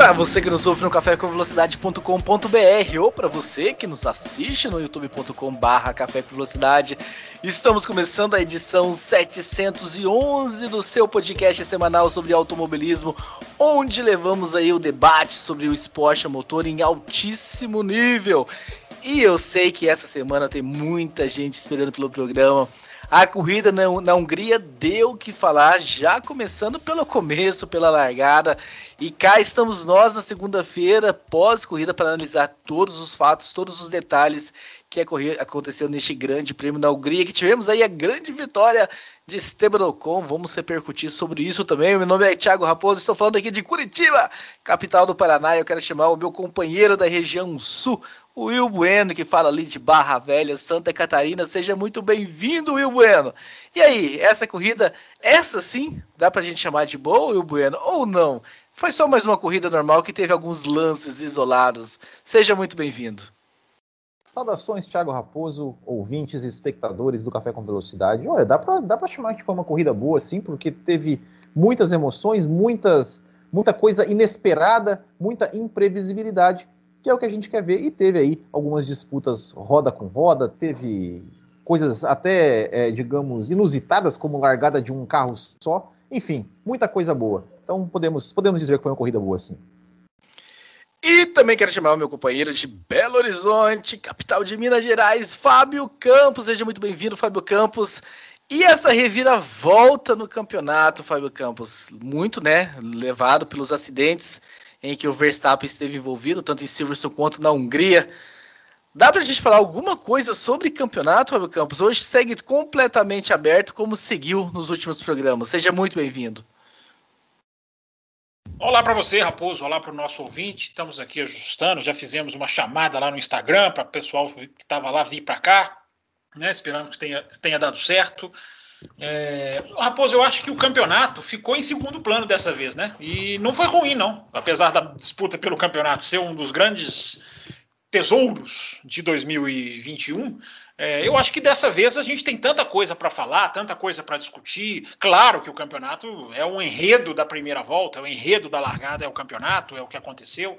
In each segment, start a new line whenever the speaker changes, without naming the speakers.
Para você que nos ouve no cafécomvelocidade.com.br ou para você que nos assiste no youtube.com/barra Café com Velocidade, estamos começando a edição 711 do seu podcast semanal sobre automobilismo, onde levamos aí o debate sobre o esporte a motor em altíssimo nível. E eu sei que essa semana tem muita gente esperando pelo programa. A corrida na, na Hungria deu o que falar, já começando pelo começo, pela largada. E cá estamos nós na segunda-feira, pós-corrida, para analisar todos os fatos, todos os detalhes que aconteceu neste grande prêmio da Hungria, que tivemos aí a grande vitória de Esteban Ocon. Vamos repercutir sobre isso também. Meu nome é Thiago Raposo, estou falando aqui de Curitiba, capital do Paraná. Eu quero chamar o meu companheiro da região sul, o Will Bueno, que fala ali de Barra Velha, Santa Catarina. Seja muito bem-vindo, Will Bueno. E aí, essa corrida, essa sim, dá pra gente chamar de boa, Will Bueno, ou não? Foi só mais uma corrida normal que teve alguns lances isolados. Seja muito bem-vindo.
Saudações, Thiago Raposo, ouvintes e espectadores do Café com Velocidade. Olha, dá pra, dá chamar que foi uma corrida boa, sim, porque teve muitas emoções, muitas, muita coisa inesperada, muita imprevisibilidade que é o que a gente quer ver. E teve aí algumas disputas roda com roda, teve coisas até, é, digamos, inusitadas, como largada de um carro só. Enfim, muita coisa boa. Então podemos, podemos dizer que foi uma corrida boa, sim.
E também quero chamar o meu companheiro de Belo Horizonte, capital de Minas Gerais, Fábio Campos. Seja muito bem-vindo, Fábio Campos. E essa reviravolta no campeonato, Fábio Campos, muito, né, levado pelos acidentes em que o Verstappen esteve envolvido, tanto em Silverstone quanto na Hungria. Dá para a gente falar alguma coisa sobre campeonato, Fábio Campos? Hoje segue completamente aberto, como seguiu nos últimos programas. Seja muito bem-vindo.
Olá para você, Raposo. Olá para o nosso ouvinte. Estamos aqui ajustando. Já fizemos uma chamada lá no Instagram para o pessoal que estava lá vir para cá. Né? Esperamos que tenha, tenha dado certo. É, Raposo, eu acho que o campeonato ficou em segundo plano dessa vez, né? E não foi ruim, não. Apesar da disputa pelo campeonato ser um dos grandes tesouros de 2021, é, eu acho que dessa vez a gente tem tanta coisa para falar, tanta coisa para discutir. Claro que o campeonato é um enredo da primeira volta, é o um enredo da largada, é o campeonato, é o que aconteceu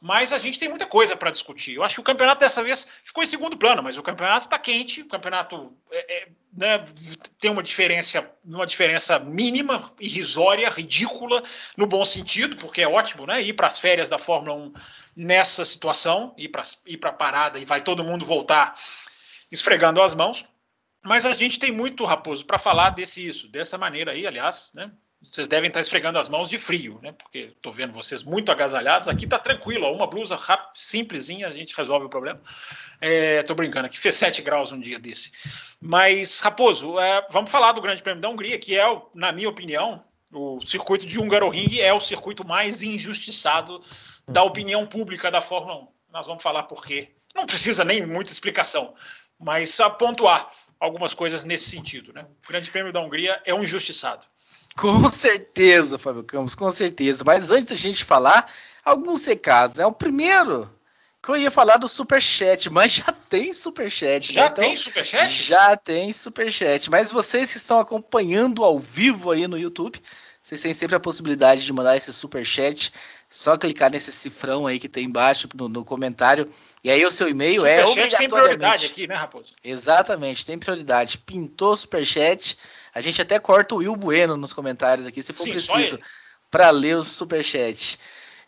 mas a gente tem muita coisa para discutir. Eu acho que o campeonato dessa vez ficou em segundo plano, mas o campeonato está quente, o campeonato é, é, né, tem uma diferença, uma diferença mínima, irrisória, ridícula, no bom sentido, porque é ótimo né, ir para as férias da Fórmula 1 nessa situação, ir para a parada e vai todo mundo voltar esfregando as mãos. Mas a gente tem muito, Raposo, para falar desse isso, dessa maneira aí, aliás, né? vocês devem estar esfregando as mãos de frio, né? Porque estou vendo vocês muito agasalhados. Aqui está tranquilo, ó, uma blusa simplesinha, a gente resolve o problema. Estou é, brincando aqui, fez 7 graus um dia desse. Mas, Raposo, é, vamos falar do Grande Prêmio da Hungria, que é, na minha opinião, o circuito de Hungaroring é o circuito mais injustiçado da opinião pública da Fórmula 1. Nós vamos falar por quê. Não precisa nem muita explicação, mas a pontuar algumas coisas nesse sentido. Né? O Grande Prêmio da Hungria é um injustiçado.
Com certeza, Fábio Campos, com certeza. Mas antes da gente falar, alguns recados. É o primeiro que eu ia falar do Superchat, mas já tem Superchat.
Já né? então, tem Superchat?
Já tem Superchat. Mas vocês que estão acompanhando ao vivo aí no YouTube, vocês têm sempre a possibilidade de mandar esse Superchat. Só clicar nesse cifrão aí que tem embaixo no, no comentário. E aí o seu e-mail é obrigatoriamente... tem prioridade
aqui, né, Raposo?
Exatamente, tem prioridade. Pintou Superchat a gente até corta o Will Bueno nos comentários aqui, se for Sim, preciso, para ler o superchat.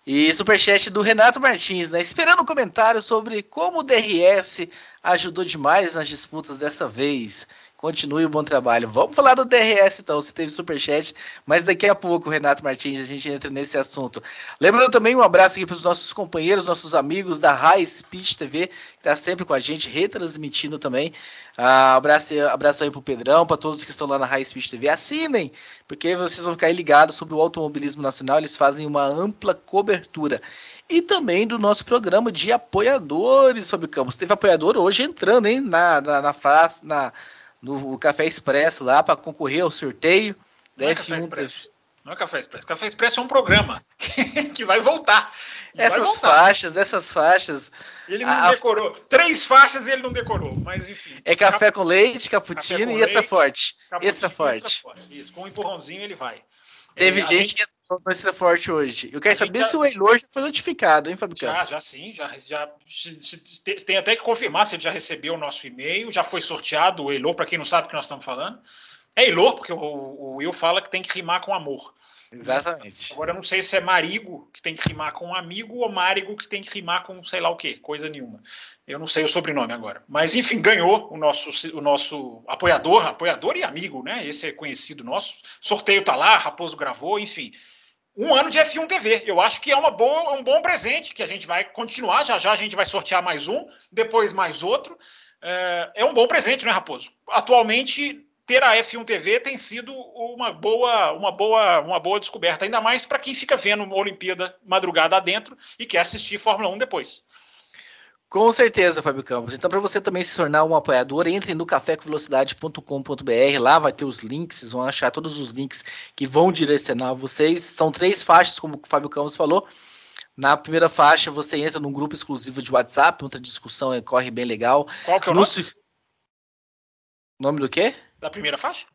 E superchat do Renato Martins, né? Esperando um comentário sobre como o DRS ajudou demais nas disputas dessa vez. Continue o bom trabalho. Vamos falar do DRS então. Você teve superchat, mas daqui a pouco, Renato Martins, a gente entra nesse assunto. Lembrando também um abraço aqui para os nossos companheiros, nossos amigos da High Speed TV, que está sempre com a gente, retransmitindo também. Ah, abraço, abraço aí pro Pedrão, para todos que estão lá na High Speed TV. Assinem, porque vocês vão ficar ligados sobre o automobilismo nacional. Eles fazem uma ampla cobertura e também do nosso programa de apoiadores sobre campos. Teve apoiador hoje entrando, hein, na, na, na, na no Café Expresso lá para concorrer ao sorteio
da Não F1. É Não é Café Expresso. Café Expresso é um programa que vai voltar.
essas
vai
voltar. faixas, essas faixas.
Ele não a... decorou. Três faixas e ele não decorou, mas enfim.
É café com leite, cappuccino e extra forte. Extra forte. extra
forte. Isso, com um empurrãozinho ele vai.
Teve é, gente, gente, no extra forte hoje. Eu quero saber já... se o Eilor já foi notificado, hein, Fábio
Já, já sim. Já, já, tem até que confirmar se ele já recebeu o nosso e-mail. Já foi sorteado o Eilor, para quem não sabe o que nós estamos falando. É Eilor, porque o, o Will fala que tem que rimar com amor.
Exatamente.
Agora eu não sei se é marigo que tem que rimar com amigo ou marigo que tem que rimar com sei lá o que, coisa nenhuma. Eu não sei o sobrenome agora. Mas enfim, ganhou o nosso, o nosso apoiador, apoiador e amigo, né? Esse é conhecido nosso. Sorteio tá lá, Raposo gravou, enfim. Um ano de F1 TV. Eu acho que é uma boa, um bom presente que a gente vai continuar. Já já a gente vai sortear mais um, depois mais outro. É, é um bom presente, né, Raposo? Atualmente ter a F1 TV tem sido uma boa, uma boa, uma boa descoberta, ainda mais para quem fica vendo Olimpíada madrugada adentro e quer assistir Fórmula 1 depois.
Com certeza, Fábio Campos. Então, para você também se tornar um apoiador, entre no cafécomvelocidade.com.br. Lá vai ter os links, vocês vão achar todos os links que vão direcionar vocês. São três faixas, como o Fábio Campos falou. Na primeira faixa, você entra num grupo exclusivo de WhatsApp, outra discussão corre bem legal.
Qual que é o no... nome?
Nome do quê?
Da primeira faixa?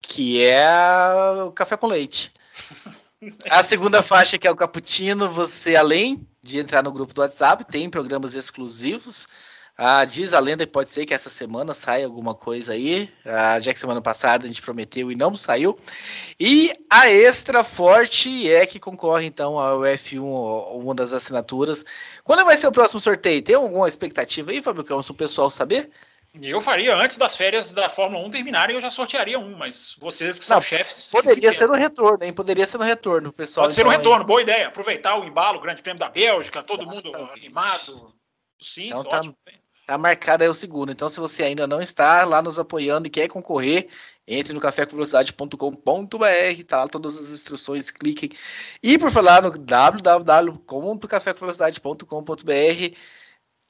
Que é o café com leite. A segunda faixa, que é o cappuccino, você, além de entrar no grupo do WhatsApp, tem programas exclusivos. Ah, diz a lenda que pode ser que essa semana saia alguma coisa aí, ah, já que semana passada a gente prometeu e não saiu. E a extra forte é que concorre então ao F1, uma das assinaturas. Quando vai ser o próximo sorteio? Tem alguma expectativa aí, Fábio Campos, o pessoal saber?
Eu faria antes das férias da Fórmula 1 terminarem, eu já sortearia um, mas vocês que são não, chefes.
Poderia ser no retorno, hein? Poderia ser no retorno, pessoal.
Pode ser no então, retorno, aí. boa ideia. Aproveitar o embalo, o Grande Prêmio da Bélgica, Exatamente. todo mundo animado. Sim, então,
tá, ótimo. Tá marcado aí o segundo. Então, se você ainda não está lá nos apoiando e quer concorrer, entre no cafécomvelocidade.com.br, tá lá todas as instruções, cliquem. E por falar no www.cafécomvelocidade.com.br,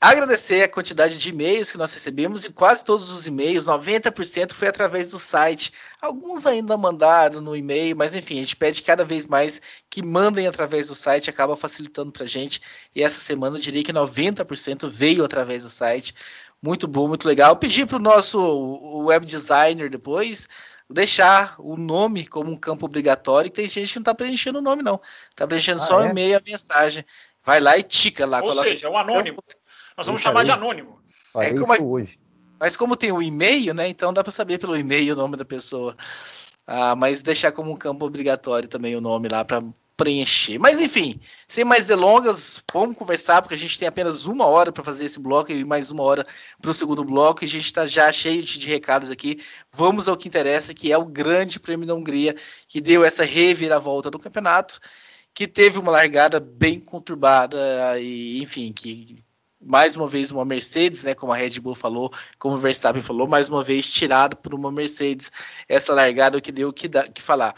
agradecer a quantidade de e-mails que nós recebemos e quase todos os e-mails, 90% foi através do site. Alguns ainda mandaram no e-mail, mas enfim, a gente pede cada vez mais que mandem através do site, acaba facilitando para a gente. E essa semana eu diria que 90% veio através do site. Muito bom, muito legal. pedi para o nosso web designer depois deixar o nome como um campo obrigatório, que tem gente que não está preenchendo o nome, não. Está preenchendo ah, só é? o e-mail e a mensagem. Vai lá e tica lá.
Ou seja, é o anônimo. Nós vamos chamar de anônimo.
é como, isso hoje.
Mas como tem o e-mail, né? Então dá para saber pelo e-mail o nome da pessoa. Ah, mas deixar como um campo obrigatório também o nome lá para preencher. Mas enfim, sem mais delongas, vamos conversar, porque a gente tem apenas uma hora para fazer esse bloco e mais uma hora para o segundo bloco, e a gente está já cheio de, de, recados aqui. Vamos ao que interessa, que é o Grande Prêmio da Hungria, que deu essa reviravolta no campeonato, que teve uma largada bem conturbada, e enfim, que mais uma vez uma Mercedes, né, como a Red Bull falou, como o Verstappen falou, mais uma vez tirado por uma Mercedes essa largada que deu o que, que falar.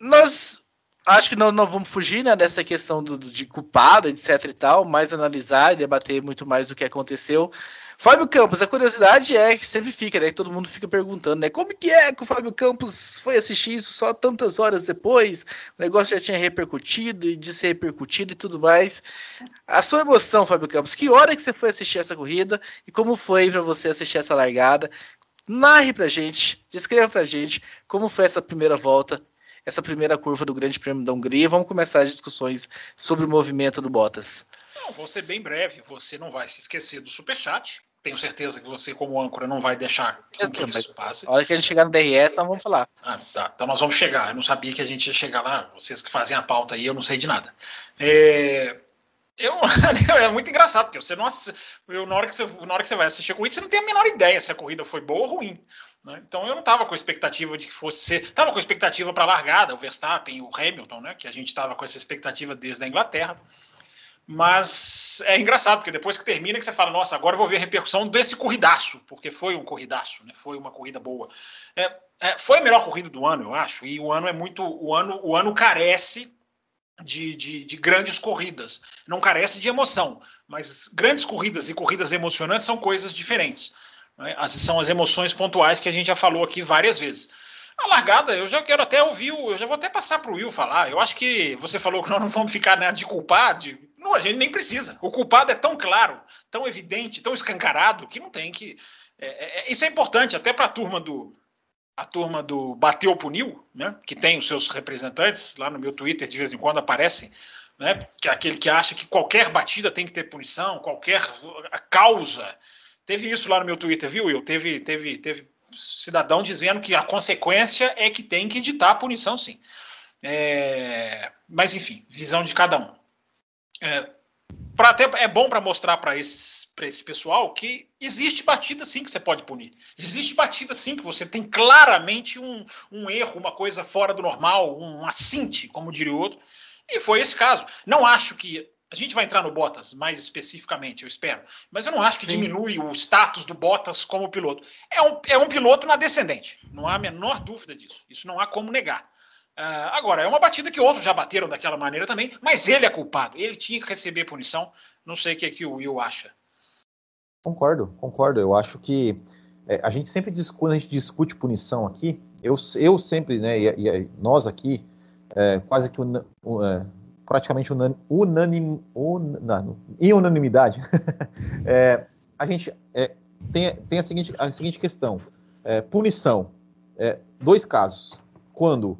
Nós acho que não, não vamos fugir né, dessa questão do, de culpado, etc e tal, mais analisar e debater muito mais do que aconteceu. Fábio Campos, a curiosidade é que sempre fica, né? Todo mundo fica perguntando, né? Como que é que o Fábio Campos foi assistir isso só tantas horas depois? O negócio já tinha repercutido e disse repercutido e tudo mais. A sua emoção, Fábio Campos, que hora que você foi assistir essa corrida e como foi para você assistir essa largada? Narre pra gente, descreva pra gente como foi essa primeira volta, essa primeira curva do Grande Prêmio da Hungria. Vamos começar as discussões sobre o movimento do Bottas.
Não, vou ser bem breve. Você não vai se esquecer do Superchat tenho certeza que você, como âncora, não vai deixar
que isso passe. A hora que a gente chegar no DRS, nós vamos falar.
Ah, tá. Então nós vamos chegar. Eu não sabia que a gente ia chegar lá. Vocês que fazem a pauta aí, eu não sei de nada. É, Eu, é muito engraçado, porque você não. Eu, na, hora que você, na hora que você vai assistir a corrida, você não tem a menor ideia se a corrida foi boa ou ruim. Né? Então eu não estava com expectativa de que fosse ser. Estava com expectativa para a largada, o Verstappen, o Hamilton, né? Que a gente estava com essa expectativa desde a Inglaterra. Mas é engraçado, porque depois que termina, que você fala, nossa, agora eu vou ver a repercussão desse corridaço, porque foi um corridaço, né? Foi uma corrida boa. É, é, foi a melhor corrida do ano, eu acho. E o ano é muito. O ano, o ano carece de, de, de, grandes corridas. Não carece de emoção, mas grandes corridas e corridas emocionantes são coisas diferentes. Né? As, são as emoções pontuais que a gente já falou aqui várias vezes. A largada, eu já quero até ouvir, eu já vou até passar para o Will falar. Eu acho que você falou que nós não vamos ficar né, de culpar, de, não, a gente nem precisa. O culpado é tão claro, tão evidente, tão escancarado, que não tem que. É, é, é isso é importante até para a turma do, a turma do Bateu Puniu, né, que tem os seus representantes, lá no meu Twitter de vez em quando aparecem, né, que é aquele que acha que qualquer batida tem que ter punição, qualquer causa. Teve isso lá no meu Twitter, viu, Will? Teve, teve, teve cidadão dizendo que a consequência é que tem que editar a punição, sim. É, mas, enfim, visão de cada um. É, pra, até, é bom para mostrar para esse pessoal que existe batida sim que você pode punir. Existe batida sim que você tem claramente um, um erro, uma coisa fora do normal, um assinte, como diria o outro. E foi esse caso. Não acho que. A gente vai entrar no Bottas mais especificamente, eu espero. Mas eu não acho que sim. diminui o status do Bottas como piloto. É um, é um piloto na descendente. Não há a menor dúvida disso. Isso não há como negar. Uh, agora, é uma batida que outros já bateram daquela maneira também, mas ele é culpado. Ele tinha que receber punição. Não sei o que, é que o Will acha.
Concordo, concordo. Eu acho que é, a gente sempre discute, quando a gente discute punição aqui, eu, eu sempre, né, e, e nós aqui, é, quase que un, é, praticamente unan, unanim, un, não, em unanimidade, é, a gente é, tem, tem a, seguinte, a seguinte questão: é, punição. dois casos. Quando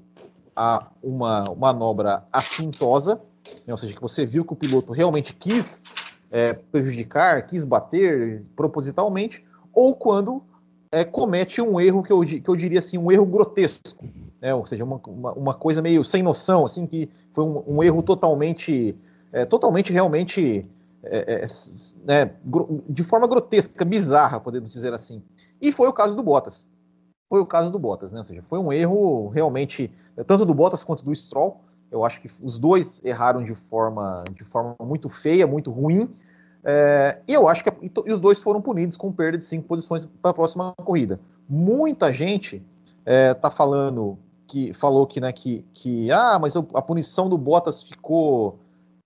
a uma manobra assintosa, né, ou seja, que você viu que o piloto realmente quis é, prejudicar, quis bater propositalmente, ou quando é, comete um erro que eu, que eu diria assim, um erro grotesco, né, ou seja, uma, uma, uma, coisa meio sem noção, assim, que foi um, um erro totalmente, é, totalmente realmente, é, é, né, de forma grotesca, bizarra, podemos dizer assim. E foi o caso do Bottas foi o caso do Bottas, né? Ou seja, foi um erro realmente, tanto do Bottas quanto do Stroll. Eu acho que os dois erraram de forma, de forma muito feia, muito ruim. É, e eu acho que e os dois foram punidos com perda de cinco posições para a próxima corrida. Muita gente está é, tá falando que falou que, né, que, que ah, mas a punição do Bottas ficou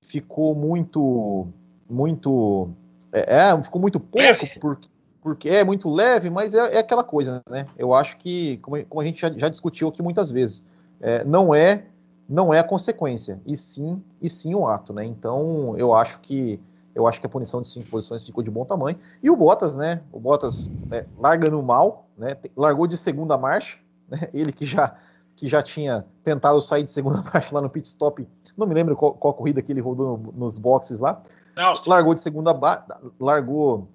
ficou muito muito é, é ficou muito pouco porque porque é muito leve, mas é, é aquela coisa, né? Eu acho que, como, como a gente já, já, discutiu aqui muitas vezes, é, não é não é a consequência, e sim e sim o ato, né? Então eu acho que eu acho que a punição de cinco posições ficou de bom tamanho. E o Bottas, né? O Bottas é, larga no mal, né? Largou de segunda marcha, né? Ele que já que já tinha tentado sair de segunda marcha lá no pit stop, não me lembro qual, qual corrida que ele rodou no, nos boxes lá. Não, largou de segunda largou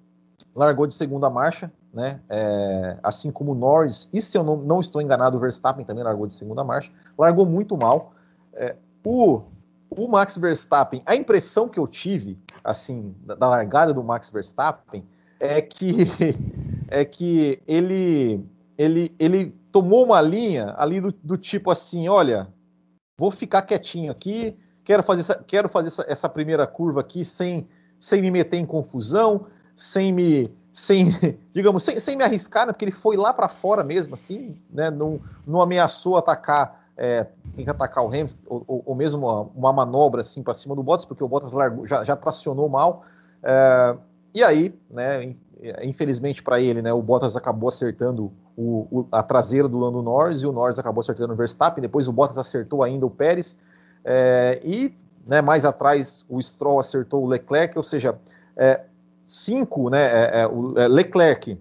largou de segunda marcha, né? É, assim como o Norris, e se eu não, não, estou enganado, o Verstappen também largou de segunda marcha, largou muito mal. É, o, o Max Verstappen, a impressão que eu tive, assim, da, da, largada do Max Verstappen, é que, é que ele, ele, ele tomou uma linha ali do, do tipo assim, olha, vou ficar quietinho aqui, quero fazer essa, quero fazer essa, essa primeira curva aqui sem, sem me meter em confusão, sem me, sem, digamos, sem, sem me arriscar, né, porque ele foi lá para fora mesmo, assim, né, não, não ameaçou atacar, é, atacar o Hamilton, ou, ou, ou, mesmo uma, uma manobra assim para cima do Bottas, porque o Bottas largou, já, já tracionou mal. É, e aí, né, infelizmente para ele, né, o Bottas acabou acertando o, o, a traseira do Lando Norris e o Norris acabou acertando o Verstappen. Depois o Bottas acertou ainda o Pérez. É, e né, mais atrás o Stroll acertou o Leclerc, ou seja, é, cinco, né, é, é, é, Leclerc,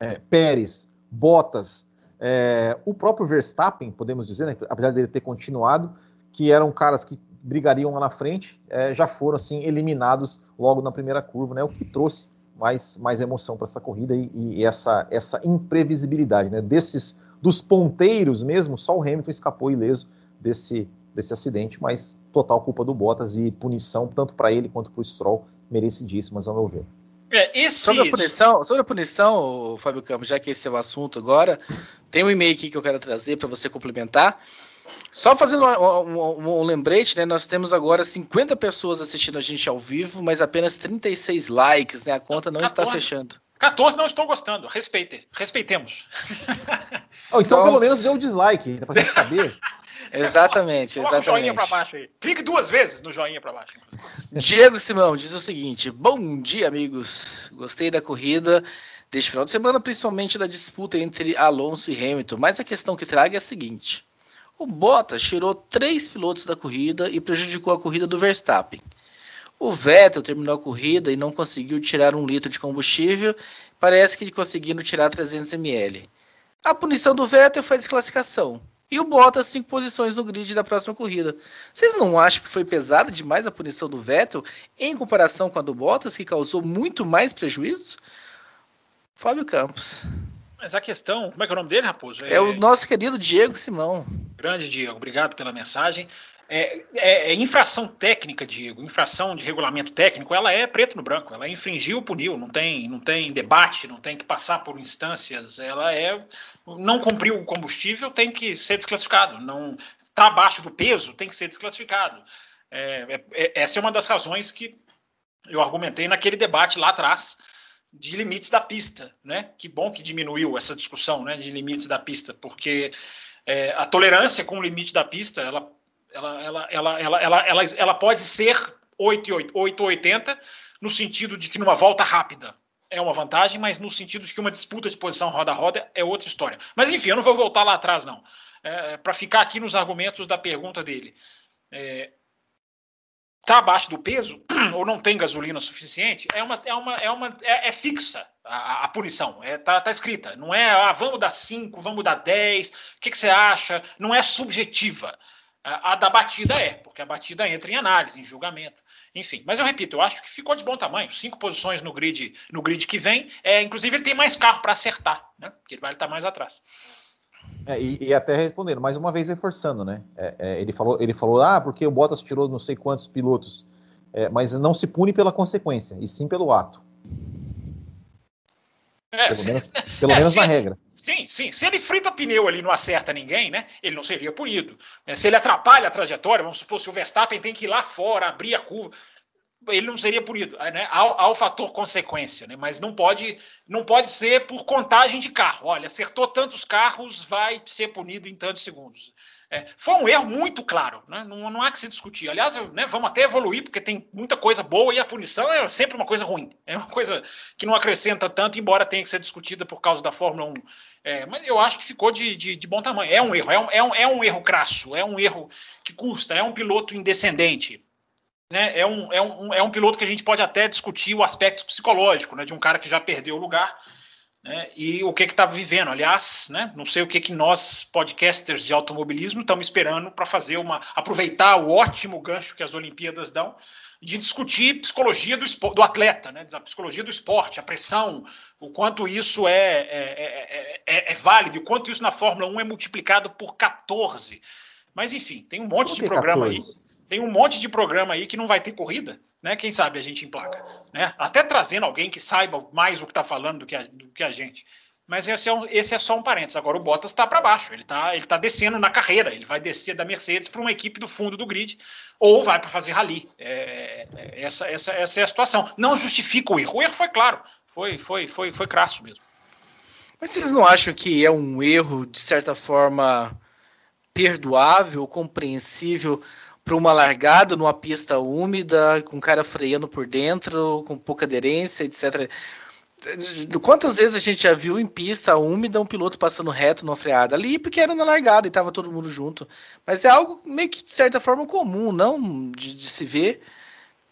é, Pérez, Bottas, é, o próprio Verstappen, podemos dizer, né, apesar dele ter continuado, que eram caras que brigariam lá na frente, é, já foram assim eliminados logo na primeira curva, né, o que trouxe mais, mais emoção para essa corrida e, e, essa, essa imprevisibilidade, né, desses dos ponteiros mesmo, só o Hamilton escapou ileso desse, desse acidente, mas total culpa do Bottas e punição tanto para ele quanto para o Stroll, merecidíssimas ao meu ver.
É, esse... sobre, a punição, sobre a punição, Fábio Campos, já que esse é o assunto agora, tem um e-mail aqui que eu quero trazer para você complementar. Só fazendo um, um, um, lembrete, né? Nós temos agora 50 pessoas assistindo a gente ao vivo, mas apenas 36 likes, né? A conta não 14, está fechando.
14 não estou gostando. Respeite, respeitemos.
Oh, então, então, pelo menos dê um dislike, pra gente saber.
exatamente,
Coloca
exatamente.
joinha para baixo aí. Clique duas vezes no joinha para baixo.
Diego Simão diz o seguinte: Bom dia, amigos. Gostei da corrida deste final de semana, principalmente da disputa entre Alonso e Hamilton. Mas a questão que traga é a seguinte: o Bottas tirou três pilotos da corrida e prejudicou a corrida do Verstappen. O Vettel terminou a corrida e não conseguiu tirar um litro de combustível, parece que conseguindo tirar 300 ml. A punição do Vettel foi a desclassificação. E o Bottas cinco posições no grid da próxima corrida. Vocês não acham que foi pesada demais a punição do Vettel em comparação com a do Bottas, que causou muito mais prejuízo? Fábio Campos.
Mas a questão, como é que é o nome dele, Raposo?
É, é o nosso querido Diego Simão.
Grande Diego, obrigado pela mensagem. É, é, é, infração técnica, Diego, infração de regulamento técnico, ela é preto no branco, ela infringiu, puniu, não tem, não tem debate, não tem que passar por instâncias, ela é não cumpriu o combustível, tem que ser desclassificado, não está abaixo do peso, tem que ser desclassificado. É, é, é essa é uma das razões que eu argumentei naquele debate lá atrás, de limites da pista, né? Que bom que diminuiu essa discussão, né, de limites da pista, porque é, a tolerância com o limite da pista, ela, ela, ela, ela, ela, ela, ela, ela pode ser 8,80 no sentido de que numa volta rápida é uma vantagem, mas no sentido de que uma disputa de posição roda a roda é outra história. Mas enfim, eu não vou voltar lá atrás, não. É, Para ficar aqui nos argumentos da pergunta dele. É, está abaixo do peso ou não tem gasolina suficiente, é uma é uma é uma é, é fixa a, a, punição, é tá, tá, escrita, não é ah, vamos dar 5, vamos dar 10, o que, que, você acha? Não é subjetiva. A, a, da batida é, porque a batida entra em análise, em julgamento. Enfim, mas eu repito, eu acho que ficou de bom tamanho. Cinco posições no grid, no grid que vem. É, inclusive, ele tem mais carro para acertar, né? Porque ele vai estar mais atrás.
É, e, e, até respondendo, mais uma vez reforçando, né? É, é, ele, falou, ele falou, ah, porque o Bottas tirou não sei quantos pilotos, é, mas não se pune pela consequência, e sim pelo ato.
É, pelo se, menos, pelo é, menos na ele, regra. Sim, sim. Se ele frita pneu ali e não acerta ninguém, né? Ele não seria punido. Se ele atrapalha a trajetória, vamos supor, se o Verstappen tem que ir lá fora, abrir a curva, ele não seria punido, né? Há, há, o fator consequência, né? Mas não pode, não pode ser por contagem de carro. Olha, acertou tantos carros, vai ser punido em tantos segundos. É, foi um erro muito claro, né? não, não, há que se discutir. Aliás, né, vamos até evoluir, porque tem muita coisa boa e a punição é sempre uma coisa ruim. É uma coisa que não acrescenta tanto, embora tenha que ser discutida por causa da Fórmula 1. É, mas eu acho que ficou de, de, de, bom tamanho. É um erro, é um, é, um, é um erro crasso, é um erro que custa, é um piloto indescendente né, é, um, é, um, é um piloto que a gente pode até discutir o aspecto psicológico, né, de um cara que já perdeu o lugar né, e o que está vivendo. Aliás, né, não sei o que, que nós, podcasters de automobilismo, estamos esperando para fazer uma. aproveitar o ótimo gancho que as Olimpíadas dão, de discutir psicologia do, do atleta, né, a psicologia do esporte, a pressão, o quanto isso é, é, é, é, válido, o quanto isso na Fórmula 1 é multiplicado por 14. Mas enfim, tem um monte de programa 14? aí tem um monte de programa aí que não vai ter corrida, né? Quem sabe a gente emplaca, né? Até trazendo alguém que saiba mais o que está falando do que, a, do que a gente. Mas esse é, um, esse é só um parênteses. Agora o Bottas está para baixo, ele está ele tá descendo na carreira, ele vai descer da Mercedes para uma equipe do fundo do grid, ou vai para fazer rally. É, é, essa, essa, essa é a situação. Não justifica o erro. O erro foi claro, foi, foi, foi, foi crasso mesmo.
Mas vocês não acham que é um erro, de certa forma, perdoável, compreensível? Para uma largada numa pista úmida, com o cara freando por dentro, com pouca aderência, etc. Quantas vezes a gente já viu em pista úmida um piloto passando reto numa freada? Ali porque era na largada e estava todo mundo junto. Mas é algo meio que de certa forma comum, não de, de se ver.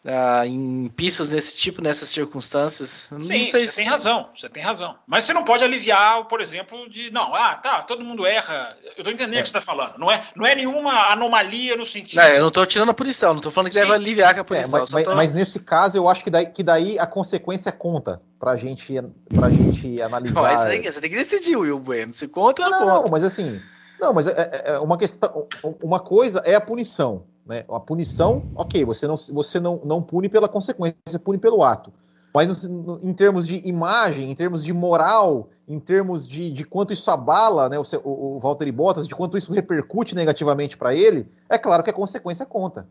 Ah, em pistas desse tipo, nessas circunstâncias.
Não Sim, você se... tem razão, você tem razão. Mas você não pode aliviar, por exemplo, de não, ah, tá, todo mundo erra. Eu tô entendendo é. o que você está falando. Não é, não é nenhuma anomalia no sentido.
Não, eu não tô tirando a punição, não tô falando que Sim. deve aliviar com a punição.
É, mas, tô... mas, nesse caso, eu acho que daí, que daí a consequência conta pra gente, pra gente analisar. Mas
você, tem, você tem que decidir, Will Bueno. Se conta ou
não, não conta. mas assim. Não, mas é, é, é uma questão. Uma coisa é a punição. Né? A punição, ok, você não, você não, não pune pela consequência, você pune pelo ato. Mas em termos de imagem, em termos de moral, em termos de, de quanto isso abala né, o, o, o Valtteri Bottas, de quanto isso repercute negativamente para ele, é claro que a consequência conta.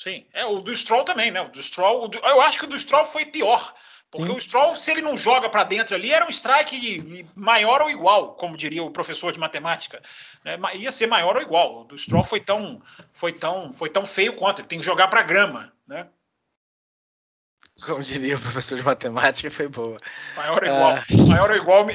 Sim, é o do Stroll também, né? O do Stroll, o do, eu acho que o do Stroll foi pior, porque Sim. o Stroll, se ele não joga para dentro ali, era um strike maior ou igual, como diria o professor de matemática. Né? Ia ser maior ou igual. O do Stroll foi tão, foi tão, foi tão feio quanto. Ele tem que jogar para grama, né?
Como diria o professor de matemática, foi boa.
Maior ou igual. Ah. Maior ou igual.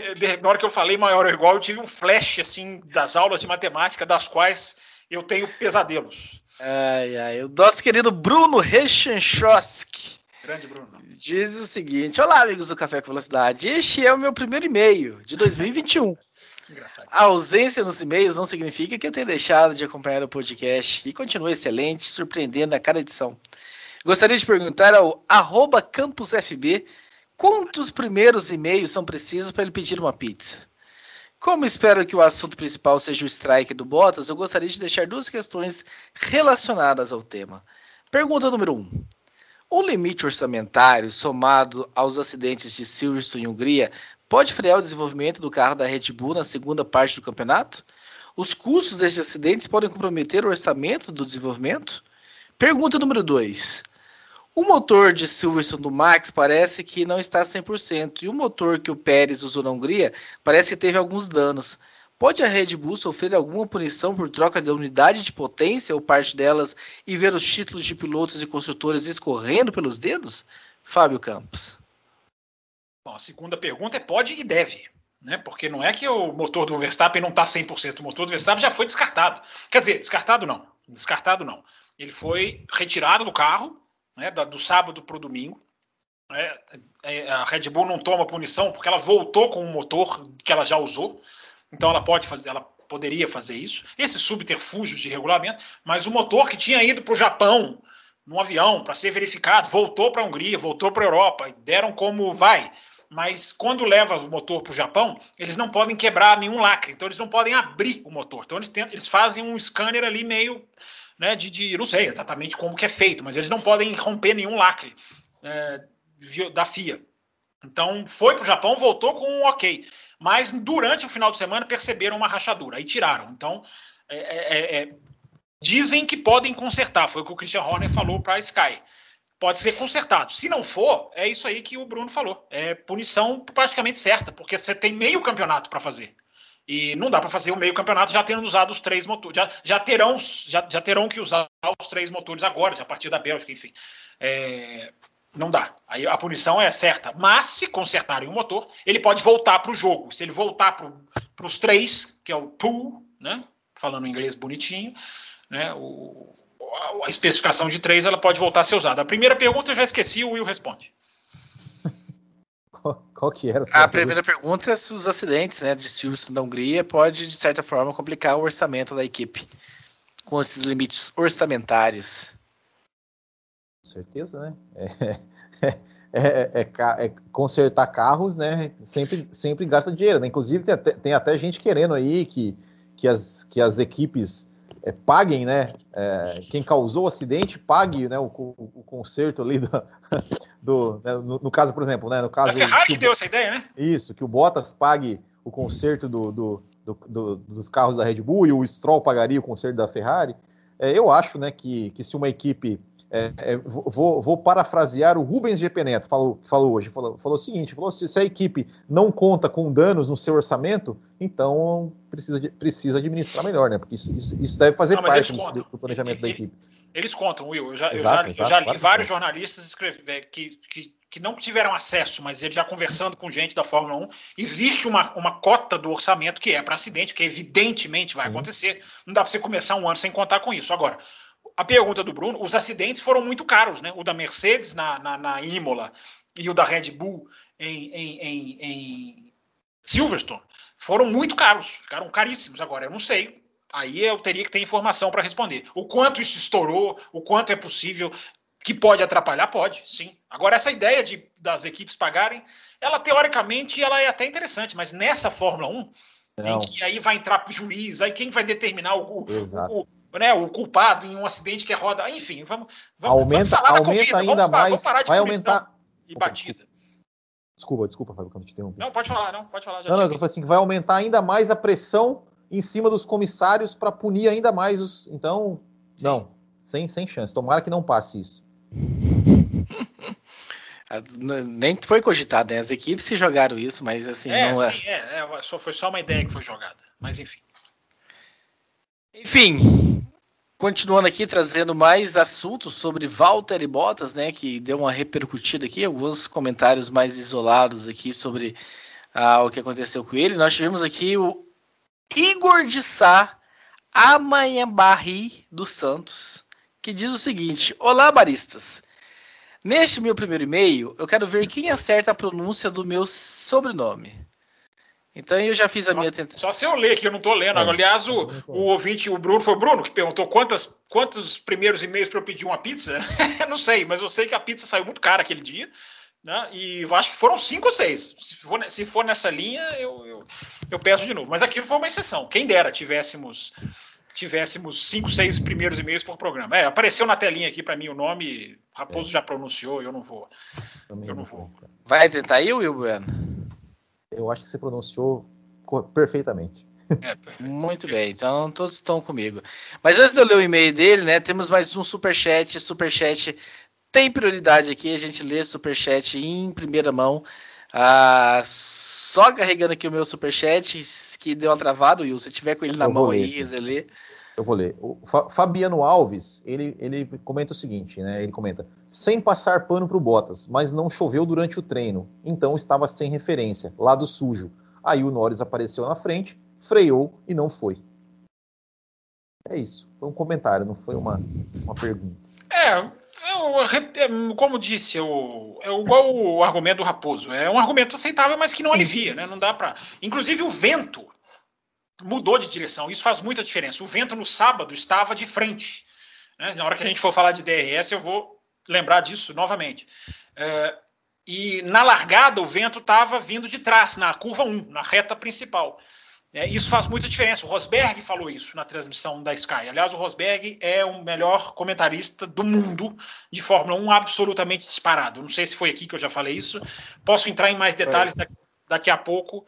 Na hora que eu falei maior ou igual, eu tive um flash assim das aulas de matemática, das quais eu tenho pesadelos.
Ai, ai. O nosso querido Bruno Rechanchowski
Grande Bruno.
Diz o seguinte: Olá, amigos do Café com Velocidade. Este é o meu primeiro e-mail de 2021. Engraçado. A ausência nos e-mails não significa que eu tenha deixado de acompanhar o podcast e continua excelente, surpreendendo a cada edição. Gostaria de perguntar ao campusfb quantos primeiros e-mails são precisos para ele pedir uma pizza. Como espero que o assunto principal seja o strike do Bottas, eu gostaria de deixar duas questões relacionadas ao tema. Pergunta número 1. Um, o limite orçamentário, somado aos acidentes de Silverstone e Hungria, pode frear o desenvolvimento do carro da Red Bull na segunda parte do campeonato? Os custos desses acidentes podem comprometer o orçamento do desenvolvimento? Pergunta número 2. O motor de Silverstone do Max parece que não está 100%, e o motor que o Pérez usou na Hungria parece que teve alguns danos. Pode a Red Bull sofrer alguma punição por troca de unidade de potência ou parte delas e ver os títulos de pilotos e construtores escorrendo pelos dedos? Fábio Campos.
Bom, a segunda pergunta é pode e deve. Né? Porque não é que o motor do Verstappen não está 100%. O motor do Verstappen já foi descartado. Quer dizer, descartado não. Descartado não. Ele foi retirado do carro, né, do sábado para o domingo. É, é, a Red Bull não toma punição porque ela voltou com o motor que ela já usou. Então ela pode fazer, ela poderia fazer isso. Esses subterfúgios de regulamento, mas o motor que tinha ido para o Japão num avião para ser verificado, voltou para a Hungria, voltou para a Europa, deram como vai. Mas quando leva o motor para o Japão, eles não podem quebrar nenhum lacre, então eles não podem abrir o motor. Então eles, tem, eles fazem um scanner ali meio né, de, de, não sei exatamente como que é feito, mas eles não podem romper nenhum lacre é, da FIA. Então foi para o Japão, voltou com um ok mas durante o final de semana perceberam uma rachadura, aí tiraram. Então, é, é, é, é dizem que podem consertar, foi o que o Christian Horner falou para a Sky. Pode ser consertado. Se não for, é isso aí que o Bruno falou. É punição praticamente certa, porque você tem meio campeonato para fazer. E não dá para fazer o meio campeonato já tendo usado os três motores. Já, já, terão, já, já terão que usar os três motores agora, a partir da Bélgica, enfim. É, não dá. Aí a punição é certa. Mas se consertarem o motor, ele pode voltar para o jogo. Se ele voltar para os três, que é o pool, né? Falando em inglês bonitinho, né? O, a especificação de três ela pode voltar a ser usada. A primeira pergunta eu já esqueci, o Will responde.
Qual, qual que era?
A primeira pergunta é se os acidentes né, de Silverstone da Hungria pode, de certa forma, complicar o orçamento da equipe com esses limites orçamentários.
Com certeza, né? É, é, é, é, consertar carros, né? Sempre, sempre gasta dinheiro, né? Inclusive tem até, tem até gente querendo aí que, que, as, que as equipes é, paguem, né? É, quem causou o acidente pague né, o, o, o conserto ali do, do né, no, no, caso, por exemplo, né? No caso. A
Ferrari que, que deu essa ideia, né?
Isso, que o Bottas pague o conserto do, do, do, dos carros da Red Bull e o Stroll pagaria o conserto da Ferrari. É, eu acho, né, que, que se uma equipe é, é, vou, vou, parafrasear o Rubens GP Neto, falou, falou hoje, falou, falou o seguinte, falou se, se, a equipe não conta com danos no seu orçamento, então precisa, precisa administrar melhor, né? Porque isso, isso, isso deve fazer não, parte do, do, planejamento e, da equipe.
Eles contam, Will. Eu já, exato, eu já, exato, eu já li claro vários que jornalistas escrever, é, que, que, que, não tiveram acesso, mas eles já conversando com gente da Fórmula 1, existe uma, uma cota do orçamento que é para acidente, que evidentemente vai acontecer. Não dá para você começar um ano sem contar com isso. Agora, a pergunta do Bruno, os acidentes foram muito caros, né? O da Mercedes na, na, na Imola e o da Red Bull em, em, em, em Silverstone foram muito caros, ficaram caríssimos agora. Eu não sei. Aí eu teria que ter informação para responder. O quanto isso estourou, o quanto é possível, que pode atrapalhar, pode, sim. Agora, essa ideia de, das equipes pagarem, ela teoricamente ela é até interessante, mas nessa Fórmula 1, não. em que aí vai entrar o juiz, aí quem vai determinar o, o, o, né, o culpado em um acidente que é roda, enfim, vamos, vamos,
aumenta, vamos falar aumenta corrida, ainda vamos, mais, vamos parar de vai aumentar
e batida.
Desculpa, desculpa, Fábio, quando te interrompi.
Não, pode falar, não, pode falar.
não, não, eu falei assim, que vai aumentar ainda mais a pressão em cima dos comissários para punir ainda mais os. Então, Sim. não, sem, sem chance. Tomara que não passe isso.
Nem foi cogitado, né? As equipes que jogaram isso, mas assim.
É,
não
é. sim, é. é. Foi só uma ideia que foi jogada. Mas enfim.
Enfim, Continuando aqui, trazendo mais assuntos sobre Walter e Bottas, né? Que deu uma repercutida aqui, alguns comentários mais isolados aqui sobre ah, o que aconteceu com ele. Nós tivemos aqui o Igor de Sá Amanhambarri dos Santos, que diz o seguinte: Olá, baristas. Neste meu primeiro e-mail, eu quero ver quem acerta a pronúncia do meu sobrenome. Então eu já fiz a Nossa, minha tentativa.
Só se eu ler, que eu não estou lendo. É. Aliás, o, o ouvinte, o Bruno, foi o Bruno que perguntou quantas, quantos primeiros e-mails para eu pedir uma pizza. não sei, mas eu sei que a pizza saiu muito cara aquele dia. Né? E eu acho que foram cinco ou seis. Se for, se for nessa linha, eu, eu, eu, peço de novo. Mas aquilo foi uma exceção. Quem dera tivéssemos tivéssemos cinco, seis primeiros e-mails por programa. É, apareceu na telinha aqui para mim o nome. Raposo é. já pronunciou, eu não vou. eu não vou.
Vai tentar aí, Will Bueno?
Eu acho que você pronunciou perfeitamente.
É, Muito bem, então todos estão comigo. Mas antes de eu ler o e-mail dele, né, temos mais um superchat. Superchat tem prioridade aqui, a gente lê superchat em primeira mão. Ah, só carregando aqui o meu superchat, que deu uma travada, Will. Se tiver com ele na eu mão aí, você lê.
Eu vou ler. O Fabiano Alves, ele, ele comenta o seguinte, né? Ele comenta: sem passar pano pro Bottas, mas não choveu durante o treino, então estava sem referência, lado sujo. Aí o Norris apareceu na frente, freou e não foi. É isso. Foi um comentário, não foi uma, uma pergunta.
É, eu, como disse, eu, é igual o argumento do Raposo. É um argumento aceitável, mas que não alivia, né? Não dá para. Inclusive o vento mudou de direção. Isso faz muita diferença. O vento no sábado estava de frente. Né? Na hora que a gente for falar de DRS, eu vou lembrar disso novamente. É, e na largada, o vento estava vindo de trás, na curva 1, na reta principal. É, isso faz muita diferença. O Rosberg falou isso na transmissão da Sky. Aliás, o Rosberg é o melhor comentarista do mundo de Fórmula 1, absolutamente disparado. Não sei se foi aqui que eu já falei isso. Posso entrar em mais detalhes daqui, daqui a pouco.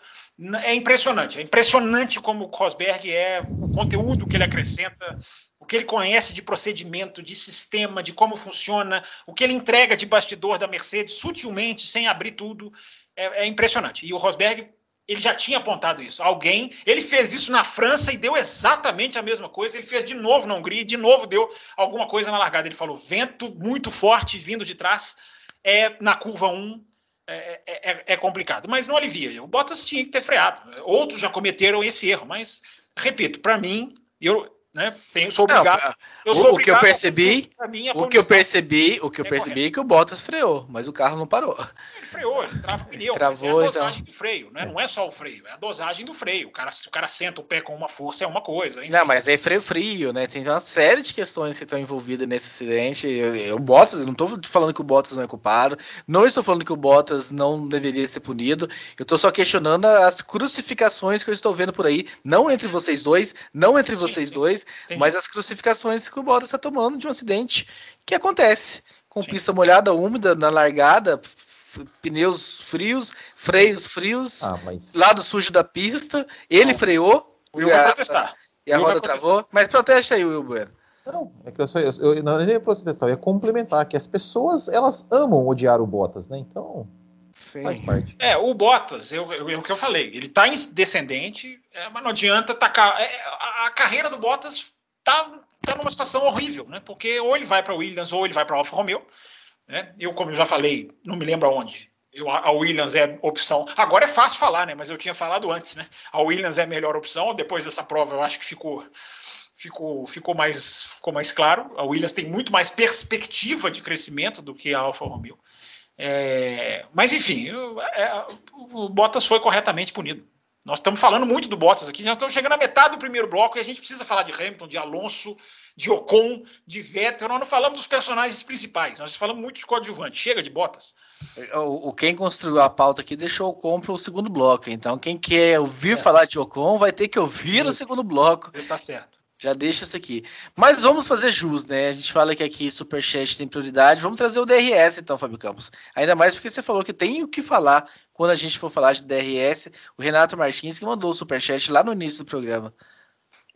É impressionante, é impressionante como o Rosberg é, o conteúdo que ele acrescenta, o que ele conhece de procedimento, de sistema, de como funciona, o que ele entrega de bastidor da Mercedes sutilmente, sem abrir tudo, é, é impressionante. E o Rosberg, ele já tinha apontado isso. Alguém, ele fez isso na França e deu exatamente a mesma coisa. Ele fez de novo na Hungria e de novo deu alguma coisa na largada. Ele falou: vento muito forte vindo de trás, é na curva 1, é, é, é, é, complicado, mas não alivia. O Bottas tinha que ter freado. Outros já cometeram esse erro, mas repito, para mim, eu, né? Tenho, sou obrigado. Não,
eu sou o, obrigado, que eu percebi, o que eu percebi, o que eu é percebi é que o Bottas freou, mas o carro não parou.
Ele freou, ele trava o pneu.
Travou,
é a
então.
dosagem então. do freio, né? Não é só o freio, é a dosagem do freio. O cara, se o cara senta o pé com uma força é uma coisa.
Enfim. Não, mas é freio frio, né? Tem uma série de questões que estão envolvidas nesse acidente. o Bottas, eu não estou falando que o Bottas não é culpado, não estou falando que o Bottas não deveria ser punido. Eu estou só questionando as crucificações que eu estou vendo por aí, não entre vocês dois, não entre sim, vocês sim. dois, Entendi. mas as crucificações que o Bottas está tomando de um acidente que acontece com Sim. pista molhada, úmida na largada, pneus frios, freios frios, ah, mas... lado sujo da pista. Ele Não. freou.
O Will vai protestar.
E a roda travou. Mas proteste aí, Will Bueno.
Não, é que eu, só, eu, eu não ia protestar, eu ia complementar que as pessoas elas amam odiar o Bottas, né? Então
Sim. faz parte. É, o Bottas, eu, eu, é o que eu falei, ele tá em descendente, é, mas não adianta tacar. É, a, a, carreira do Bottas tá está numa situação horrível, né? Porque ou ele vai para Williams ou ele vai para Alfa Romeo. Né? Eu, como eu já falei, não me lembro aonde. Eu, a Williams é opção. Agora é fácil falar, né? Mas eu tinha falado antes, né? A Williams é a melhor opção. Depois dessa prova, eu acho que ficou ficou, ficou, mais, ficou mais claro. A Williams tem muito mais perspectiva de crescimento do que a Alfa Romeo. É, mas, enfim, é, o Bottas foi corretamente punido. Nós estamos falando muito do Bottas aqui, já estamos chegando à metade do primeiro bloco e a gente precisa falar de Hamilton, de Alonso, de Ocon, de Vettel. Nós não falamos dos personagens principais, nós falamos muito dos coadjuvantes. Chega de Bottas.
O, o quem construiu a pauta aqui deixou o Ocon para o segundo bloco. Então, quem quer ouvir falar de Ocon vai ter que ouvir o segundo bloco.
Está certo.
Já deixa isso aqui. Mas vamos fazer jus, né? A gente fala que aqui Superchat tem prioridade. Vamos trazer o DRS então, Fábio Campos. Ainda mais porque você falou que tem o que falar quando a gente for falar de DRS. O Renato Martins que mandou o Superchat lá no início do programa.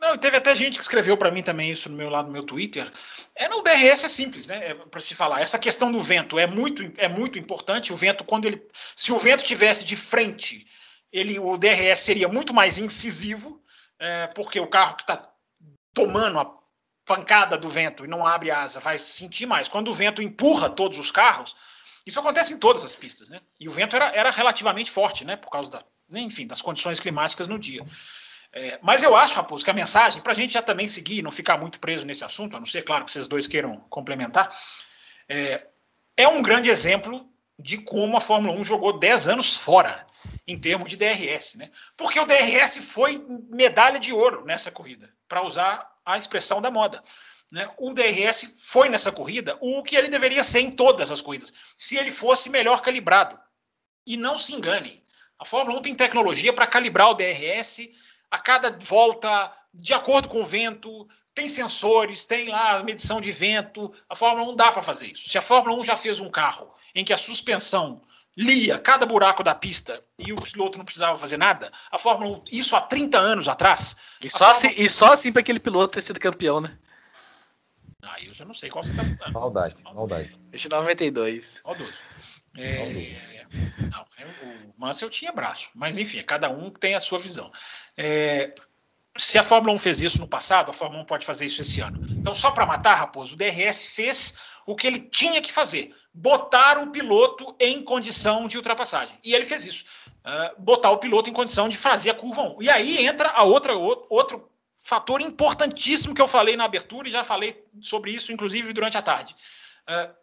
Não, teve até gente que escreveu para mim também isso no meu lado no meu Twitter. É no DRS é simples, né? É para se falar. Essa questão do vento é muito, é muito importante. O vento, quando ele, se o vento tivesse de frente, ele, o DRS seria muito mais incisivo, é, porque o carro que está tomando a pancada do vento e não abre asa, vai sentir mais. Quando o vento empurra todos os carros, isso acontece em todas as pistas, né? E o vento era, era relativamente forte, né? Por causa da, enfim, das condições climáticas no dia. É, mas eu acho, Raposo, que a mensagem, para a gente já também seguir, não ficar muito preso nesse assunto, a não ser, claro, que vocês dois queiram complementar, é, é um grande exemplo de como a Fórmula 1 jogou 10 anos fora em termos de DRS, né? Porque o DRS foi medalha de ouro nessa corrida, para usar a expressão da moda. Né? O DRS foi nessa corrida o que ele deveria ser em todas as corridas, se ele fosse melhor calibrado. E não se engane, a Fórmula 1 tem tecnologia para calibrar o DRS a cada volta, de acordo com o vento, tem sensores, tem lá medição de vento. A Fórmula 1 dá para fazer isso. Se a Fórmula 1 já fez um carro em que a suspensão lia cada buraco da pista e o piloto não precisava fazer nada, a Fórmula 1, isso há 30 anos atrás.
E só, Fórmula... assim, e só assim para aquele piloto ter sido campeão, né?
Ah, eu já não sei qual você está falando.
Maldade, maldade.
Esse 92.
Maldoso. É, não, o Mansell tinha braço, mas enfim, cada um tem a sua visão. É, se a Fórmula 1 fez isso no passado, a Fórmula 1 pode fazer isso esse ano. Então, só para matar, Raposo, o DRS fez o que ele tinha que fazer: botar o piloto em condição de ultrapassagem. E ele fez isso. Uh, botar o piloto em condição de fazer a curva 1. E aí entra a outra, outro fator importantíssimo que eu falei na abertura e já falei sobre isso, inclusive, durante a tarde. Uh,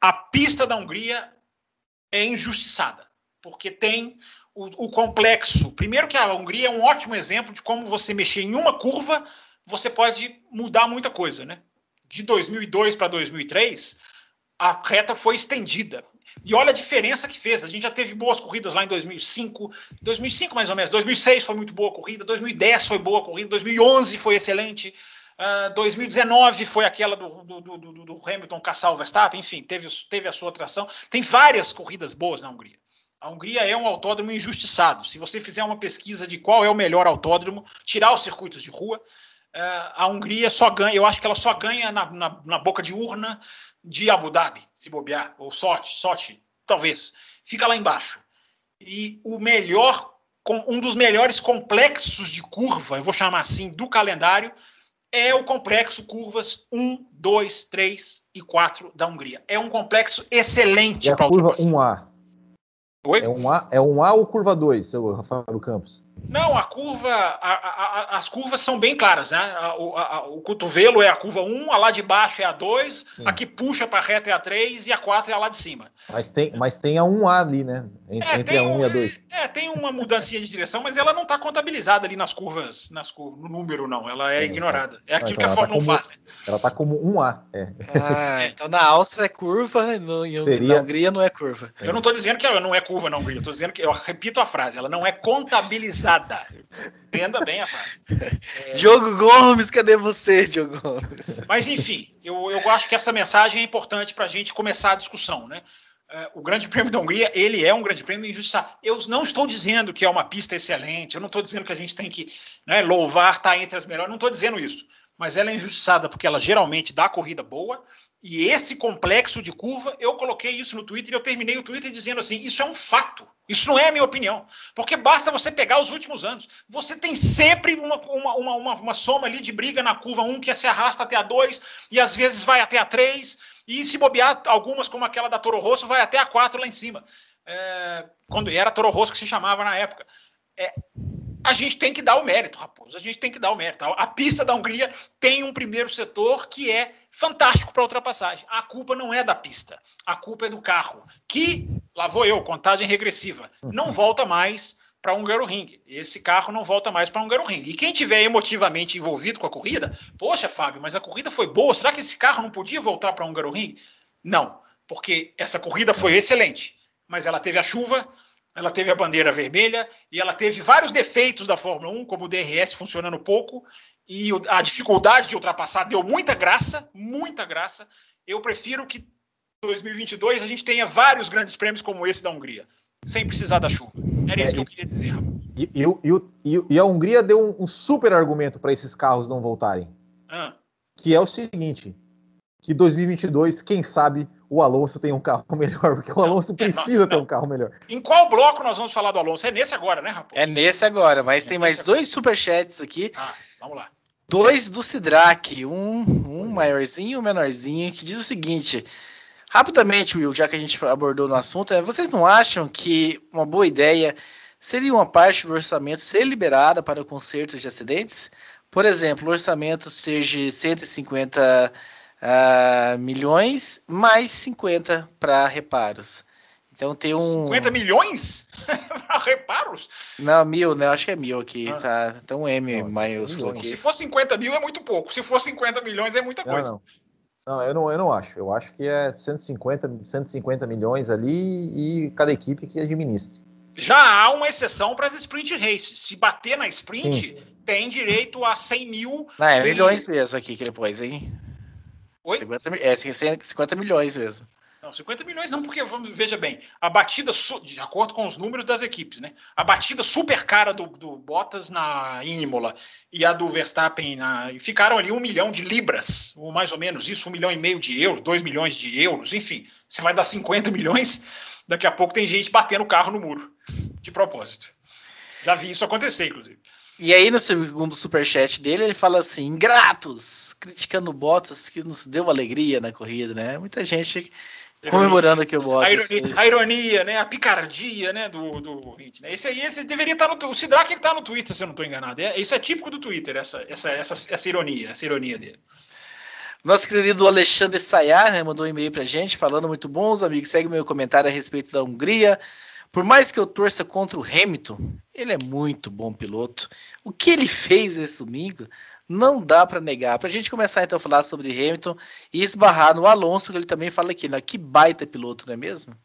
a pista da Hungria é injustiçada, porque tem o, o, complexo. Primeiro que a Hungria é um ótimo exemplo de como você mexer em uma curva, você pode mudar muita coisa, né? De 2002 para 2003, a reta foi estendida. E olha a diferença que fez. A gente já teve boas corridas lá em 2005, 2005 mais ou menos. 2006 foi muito boa corrida, 2010 foi boa corrida, 2011 foi excelente. Uh, ah, 2019 foi aquela do, do, do, do, Hamilton caçar o Verstappen, enfim, teve, teve a sua atração. Tem várias corridas boas na Hungria. A Hungria é um autódromo injustiçado. Se você fizer uma pesquisa de qual é o melhor autódromo, tirar os circuitos de rua, uh, a Hungria só ganha, eu acho que ela só ganha na, na, na boca de urna de Abu Dhabi, se bobear, ou Sochi, Sochi, talvez. Fica lá embaixo. E o melhor, um dos melhores complexos de curva, eu vou chamar assim, do calendário, é o complexo curvas 1, 2, 3 e 4 da Hungria. É um complexo excelente
para a curva 1A. Oi? É um A, é um A ou curva 2, seu Rafael Campos?
Não, a curva, a, a, as curvas são bem claras, né? O, o, cotovelo é a curva 1, a lá de baixo é a 2, Sim. a que puxa para a reta é a 3 e a 4 é a lá de cima.
Mas tem, mas tem a 1A ali, né? Entre, é, entre a 1 um, e a 2.
É, tem uma mudança de direção, mas ela não está contabilizada ali nas curvas, nas curvas, no número, não. Ela é, ignorada. É aquilo então, que a Fórmula tá 1 faz. Né?
Ela está como 1A. É.
Ah, então na Áustria é curva, no, Seria... na Hungria não é curva.
Eu não estou dizendo que ela não é curva na Hungria, eu estou dizendo que, eu repito a frase, ela não é contabilizada nada. Entenda bem a frase.
É... Diogo Gomes, cadê você, Diogo Gomes?
Mas, enfim, eu, eu acho que essa mensagem é importante para a gente começar a discussão, né? É, o Grande Prêmio da Hungria, ele é um grande prêmio injustiçado. Eu não estou dizendo que é uma pista excelente, eu não estou dizendo que a gente tem que né, louvar, estar tá entre as melhores, não estou dizendo isso. Mas ela é injustiçada porque ela geralmente dá corrida boa, e esse complexo de curva, eu coloquei isso no Twitter e eu terminei o Twitter dizendo assim: isso é um fato, isso não é a minha opinião. Porque basta você pegar os últimos anos. Você tem sempre uma, uma, uma, uma, soma ali de briga na curva 1 que se arrasta até a 2 e às vezes vai até a 3. E se bobear, algumas, como aquela da Toro Rosso, vai até a 4 lá em cima. É, quando era Toro Rosso que se chamava na época. É, a gente tem que dar o mérito, Raposo. A gente tem que dar o mérito. A pista da Hungria tem um primeiro setor que é fantástico para ultrapassagem. A culpa não é da pista, a culpa é do carro, que, lá vou eu, contagem regressiva, não volta mais para um Ring. Esse carro não volta mais para um Ring. E quem tiver emotivamente envolvido com a corrida, poxa, Fábio, mas a corrida foi boa, será que esse carro não podia voltar para um Ring? Não, porque essa corrida foi excelente, mas ela teve a chuva, ela teve a bandeira vermelha e ela teve vários defeitos da Fórmula 1, como o DRS funcionando pouco e a dificuldade de ultrapassar deu muita graça, muita graça. Eu prefiro que 2022 a gente tenha vários grandes prêmios como esse da Hungria, sem precisar da chuva. Era isso é, que eu queria dizer.
E, e, e, e, a Hungria deu um, um super argumento para esses carros não voltarem, ah. que é o seguinte: que 2022, quem sabe, o Alonso tem um carro melhor, porque o Alonso precisa não, ter um carro melhor.
Em qual bloco nós vamos falar do Alonso? É nesse agora, né, rapaz?
É nesse agora, mas é tem mais agora. dois superchats aqui.
Ah, vamos lá.
Dois do Sidraque, um, um maiorzinho e um menorzinho, que diz o seguinte. Rapidamente, Will, já que a gente abordou no assunto, é, vocês não acham que uma boa ideia seria uma parte do orçamento ser liberada para consertos de acidentes? Por exemplo, o orçamento seja 150 uh, milhões, mais 50 para reparos. Então tem um.
50 milhões? para reparos?
Não, mil, né? Acho que é mil aqui. Ah. Tá, tem um M maiúsculo aqui.
Se for 50 mil é muito pouco. Se for 50 milhões é muita coisa.
Não, não. não, eu, não eu não acho. Eu acho que é 150, 150 milhões ali e cada equipe que administre.
Já há uma exceção para as sprint races. Se bater na sprint, Sim. tem direito a 100 mil.
Não, é milhões mesmo aqui que ele pôs, hein? Oi? 50, é 50 milhões mesmo.
Não, 50 milhões não, porque veja bem, a batida, de acordo com os números das equipes, né? A batida super cara do, do Bottas na Imola e a do Verstappen na, ficaram ali um milhão de libras, ou mais ou menos isso, um milhão e meio de euros, dois milhões de euros, enfim, você vai dar 50 milhões, daqui a pouco tem gente batendo o carro no muro, de propósito. Já vi isso acontecer, inclusive.
E aí, no segundo superchat dele, ele fala assim: ingratos, criticando o Bottas, que nos deu alegria na corrida, né? Muita gente comemorando aqui o Bottas.
A ironia, a ironia, né? A picardia, né? Do, do né? Esse aí, esse deveria estar no. O Sidraque está no Twitter, se eu não estou enganado. É, isso é típico do Twitter, essa, essa, essa, essa ironia, essa ironia dele.
Nosso querido Alexandre Sayar né, mandou um e-mail pra gente falando muito bons amigos. Segue meu comentário a respeito da Hungria. Por mais que eu torça contra o Hamilton, ele é muito bom piloto. O que ele fez esse domingo não dá para negar. Para a gente começar então a falar sobre Hamilton e esbarrar no Alonso, que ele também fala aqui, né? Que baita piloto, não é mesmo?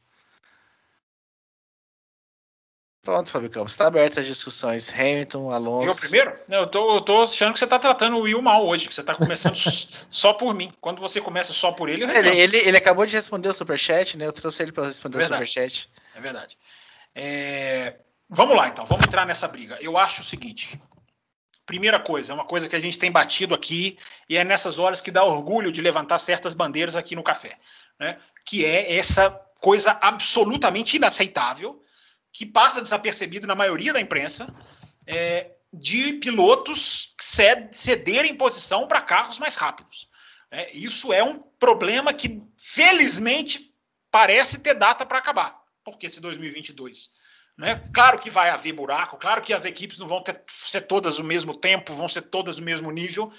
Pronto, Fábio Campos, está aberta as discussões. Hamilton, Alonso.
Eu primeiro? Eu tô, eu tô achando que você está tratando o Will mal hoje, que você está começando só por mim. Quando você começa só por ele, eu
ele, ele, ele acabou de responder o superchat, né? Eu trouxe ele para responder é o superchat.
É verdade. É... Vamos lá, então, vamos entrar nessa briga. Eu acho o seguinte: primeira coisa, é uma coisa que a gente tem batido aqui, e é nessas horas que dá orgulho de levantar certas bandeiras aqui no café, né? que é essa coisa absolutamente inaceitável, que passa desapercebido na maioria da imprensa, é, de pilotos cederem posição para carros mais rápidos. É, isso é um problema que, felizmente, parece ter data para acabar porque esse 2022. Né? Claro que vai haver buraco, claro que as equipes não vão ter, ser todas o mesmo tempo, vão ser todas do mesmo nível,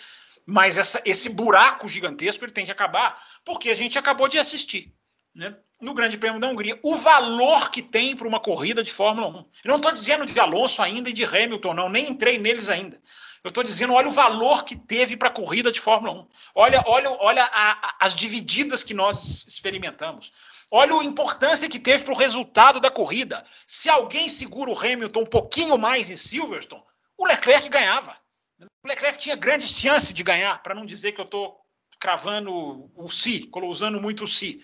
mas essa, esse buraco gigantesco ele tem que acabar, porque a gente acabou de assistir né? no Grande Prêmio da Hungria o valor que tem para uma corrida de Fórmula 1. Eu não estou dizendo de Alonso ainda e de Hamilton, não, nem entrei neles ainda. Eu estou dizendo, olha o valor que teve para a corrida de Fórmula 1. Olha, olha, olha a, a, as divididas que nós experimentamos. Olha a importância que teve para o resultado da corrida. Se alguém segura o Hamilton um pouquinho mais em Silverstone, o Leclerc ganhava. O Leclerc tinha grande chance de ganhar, para não dizer que eu estou cravando o si, usando muito o si.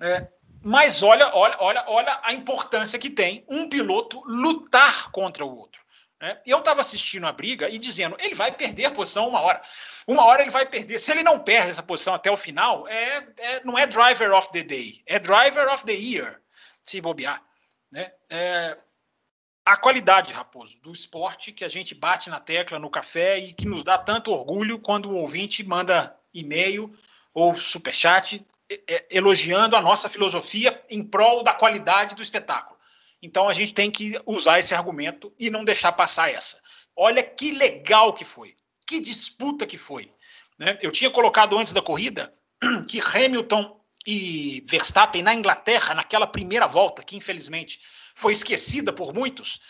É, mas olha, olha, olha, olha a importância que tem um piloto lutar contra o outro. Né? Eu estava assistindo a briga e dizendo, ele vai perder a posição uma hora. Uma hora ele vai perder. Se ele não perde essa posição até o final, é, é não é driver of the day, é driver of the year, se bobear. Né? É, a qualidade, Raposo, do esporte que a gente bate na tecla no café e que nos dá tanto orgulho quando o ouvinte manda e-mail ou superchat é, elogiando a nossa filosofia em prol da qualidade do espetáculo. Então a gente tem que usar esse argumento e não deixar passar essa. Olha que legal que foi, que disputa que foi. Né? Eu tinha colocado antes da corrida que Hamilton e Verstappen na Inglaterra, naquela primeira volta, que infelizmente foi esquecida por muitos,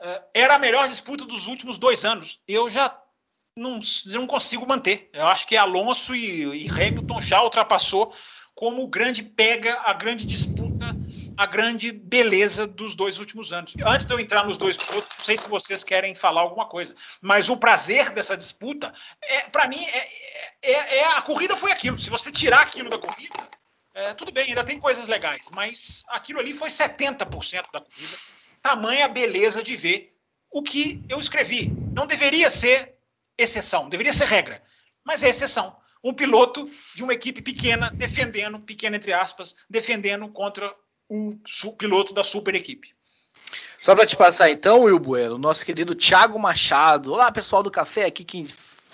eh, era a melhor disputa dos últimos dois anos. Eu já não, não consigo manter. Eu acho que Alonso e, e Hamilton já ultrapassou como grande pega, a grande disputa, a grande beleza dos dois últimos anos. Antes de eu entrar nos dois pilotos, não sei se vocês querem falar alguma coisa, mas o prazer dessa disputa, é, para mim, é, é, é, a corrida foi aquilo. Se você tirar aquilo da corrida, é, tudo bem, ainda tem coisas legais, mas aquilo ali foi 70% da corrida. Tamanha beleza de ver o que eu escrevi. Não deveria ser exceção, deveria ser regra, mas é exceção. Um piloto de uma equipe pequena defendendo, pequena entre aspas, defendendo contra o piloto da super equipe.
Só para te passar então, Will Bueno, nosso querido Thiago Machado. Olá, pessoal do café, aqui quem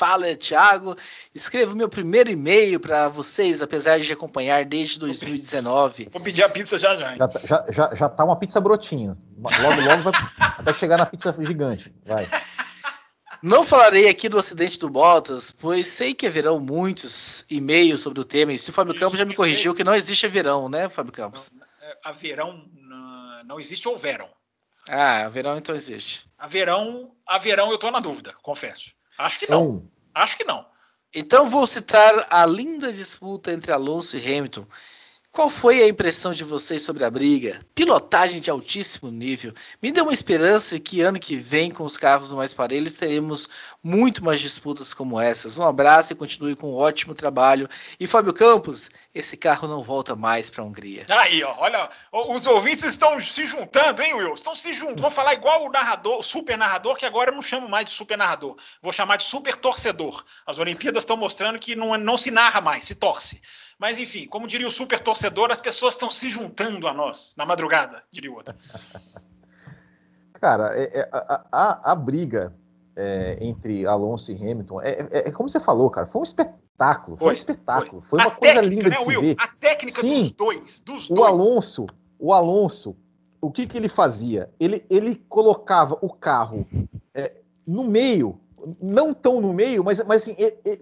fala é Thiago. Escrevo meu primeiro e-mail para vocês, apesar de acompanhar desde 2019.
Vou pedir a pizza já já.
Já, tá, já, já, já tá uma pizza brotinha. Logo, logo vai até chegar na pizza gigante. Vai.
Não falarei aqui do acidente do Bottas, pois sei que haverão muitos e-mails sobre o tema. E se o Fábio Campos já me corrigiu que não existe verão, né, Fábio Campos?
É, a verão não existe ou verão.
Ah, a verão então existe.
A verão, a verão eu tô na dúvida, confesso. Acho que não. Um. Acho que não.
Então vou citar a linda disputa entre Alonso e Hamilton, qual foi a impressão de vocês sobre a briga? Pilotagem de altíssimo nível. Me deu uma esperança que ano que vem, com os carros mais parelhos, teremos muito mais disputas como essas. Um abraço e continue com um ótimo trabalho. E Fábio Campos, esse carro não volta mais para a Hungria.
Aí, ó, olha, os ouvintes estão se juntando, hein, Will? Estão se juntando. Vou falar igual o narrador, o super narrador, que agora eu não chamo mais de super narrador. Vou chamar de super torcedor. As Olimpíadas estão mostrando que não, não se narra mais, se torce. Mas enfim, como diria o super torcedor, as pessoas estão se juntando a nós na madrugada, diria o outro.
Cara, é, é, a, a, a, briga é, entre Alonso e Hamilton é, é, é, como você falou, cara, foi um espetáculo, foi, foi um espetáculo, foi, foi uma coisa técnica, linda de né, se Will? ver.
A técnica Sim, dos dois, dos
o Alonso, o Alonso, o que, que ele fazia? Ele, ele colocava o carro é, no meio não tão no meio, mas, mas assim,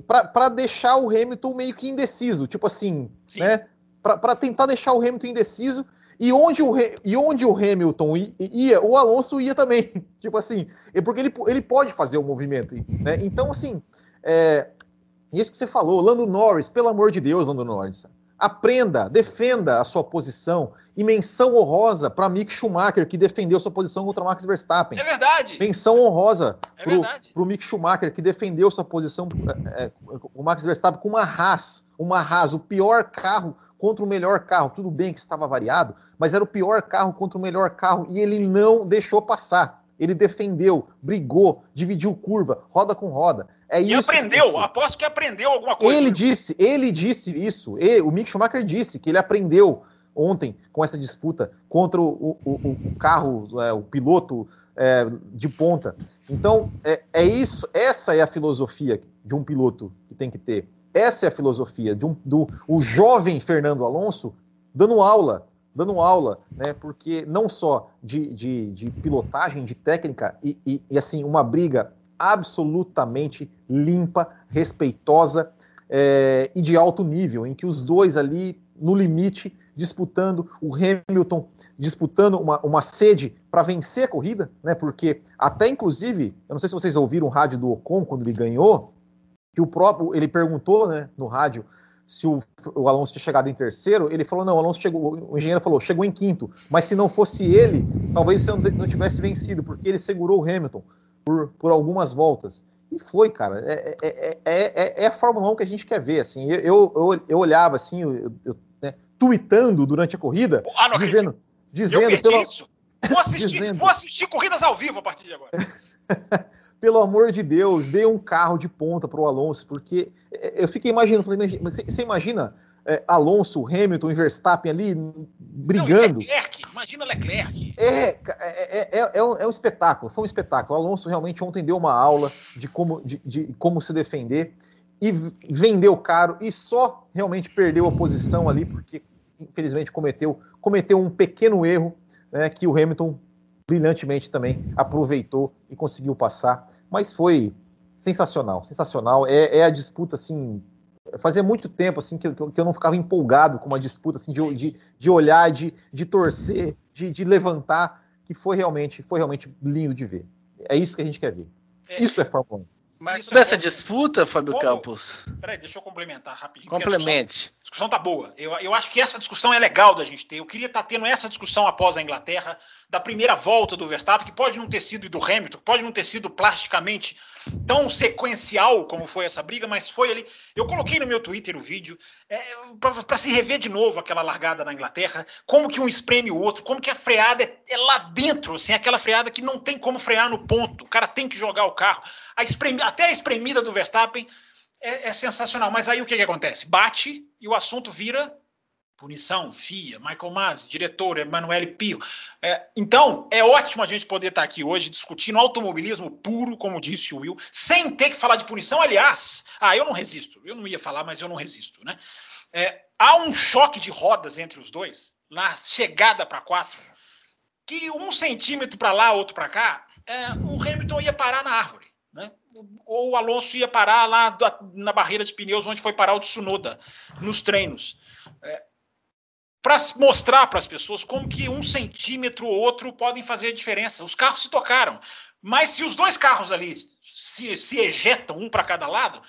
para deixar o Hamilton meio que indeciso, tipo assim, Sim. né? Para tentar deixar o Hamilton indeciso e onde o, e onde o Hamilton ia, o Alonso ia também, tipo assim, porque ele, ele pode fazer o movimento, né? Então, assim, é, isso que você falou, Lando Norris, pelo amor de Deus, Lando Norris, Aprenda, defenda a sua posição. E menção honrosa para Mick Schumacher, que defendeu sua posição contra Max Verstappen.
É verdade.
Menção honrosa é para o Mick Schumacher, que defendeu sua posição é, é, o Max Verstappen com uma Haas. Uma Haas, o pior carro contra o melhor carro. Tudo bem que estava variado, mas era o pior carro contra o melhor carro e ele não deixou passar. Ele defendeu, brigou, dividiu curva, roda com roda. É e
aprendeu, aposto que aprendeu alguma coisa.
Ele disse, ele disse isso. Ele, o Mick Schumacher disse que ele aprendeu ontem com essa disputa contra o, o, o carro, é, o piloto é, de ponta. Então, é, é, isso, essa é a filosofia de um piloto que tem que ter. Essa é a filosofia de um, do o jovem Fernando Alonso dando aula, dando aula, né? Porque não só de, de, de pilotagem, de técnica e, e, e assim uma briga absolutamente limpa, respeitosa é, e de alto nível, em que os dois ali no limite disputando, o Hamilton disputando uma, uma sede para vencer a corrida, né? Porque até inclusive, eu não sei se vocês ouviram o rádio do Ocon quando ele ganhou, que o próprio ele perguntou, né, no rádio se o, o, Alonso tinha chegado em terceiro, ele falou: não, o Alonso chegou, o engenheiro falou, chegou em quinto, mas se não fosse ele, talvez você não, tivesse vencido, porque ele segurou o Hamilton por, por algumas voltas. E foi, cara. É, é, é, é, a Fórmula 1 que a gente quer ver. Assim. Eu, eu, eu olhava assim, eu, eu né, tweetando durante a corrida, ah, não dizendo. dizendo
eu pelo, isso. Vou assistir, dizendo, vou assistir corridas ao vivo a partir de agora.
pelo amor de Deus, dê um carro de ponta para o Alonso, porque eu fiquei imaginando, falei, você imagina é, Alonso, Hamilton e Verstappen ali brigando. Não,
Leclerc, imagina Leclerc.
É, é, é, é, é, um, é um espetáculo, foi um espetáculo. O Alonso realmente ontem deu uma aula de como, de, de como se defender e vendeu caro e só realmente perdeu a posição ali porque infelizmente cometeu, cometeu um pequeno erro né, que o Hamilton brilhantemente também aproveitou e conseguiu passar. Mas foi sensacional, sensacional. É, é a disputa assim. Fazia muito tempo assim que, que, eu não ficava empolgado com uma disputa assim de, de, de olhar, de, de torcer, de, de levantar, que foi realmente foi realmente lindo de ver. É isso que a gente quer ver. É. Isso é Fórmula 1.
Mas nessa é disputa, Fábio Como... Campos.
Peraí, deixa eu complementar rapidinho.
Complemente.
A discussão, a discussão tá boa. Eu, eu acho que essa discussão é legal da gente ter. Eu queria estar tá tendo essa discussão após a Inglaterra, da primeira volta do Verstappen, que pode não ter sido do Hamilton, pode não ter sido plasticamente tão sequencial como foi essa briga, mas foi ali. Eu coloquei no meu Twitter o vídeo é, para se rever de novo aquela largada na Inglaterra, como que um espreme o outro, como que a freada é, é, lá dentro, assim, aquela freada que não tem como frear no ponto. O cara tem que jogar o carro. A até a espremida do Verstappen é, é sensacional. Mas aí o que, que acontece? Bate e o assunto vira punição, FIA, Michael Masi, diretor, Emanuele Pio. É, então, é ótimo a gente poder estar aqui hoje discutindo automobilismo puro, como disse o Will, sem ter que falar de punição. Aliás, ah, eu não resisto, eu não ia falar, mas eu não resisto. Né? É, há um choque de rodas entre os dois, na chegada para quatro, que um centímetro para lá, outro para cá, é, o Hamilton ia parar na árvore. Né? Ou o Alonso ia parar lá na barreira de pneus, onde foi parar o Tsunoda, nos treinos. É, para mostrar para as pessoas como que um centímetro ou outro podem fazer diferença. Os carros se tocaram, mas se os dois carros ali se, se ejetam um para cada lado,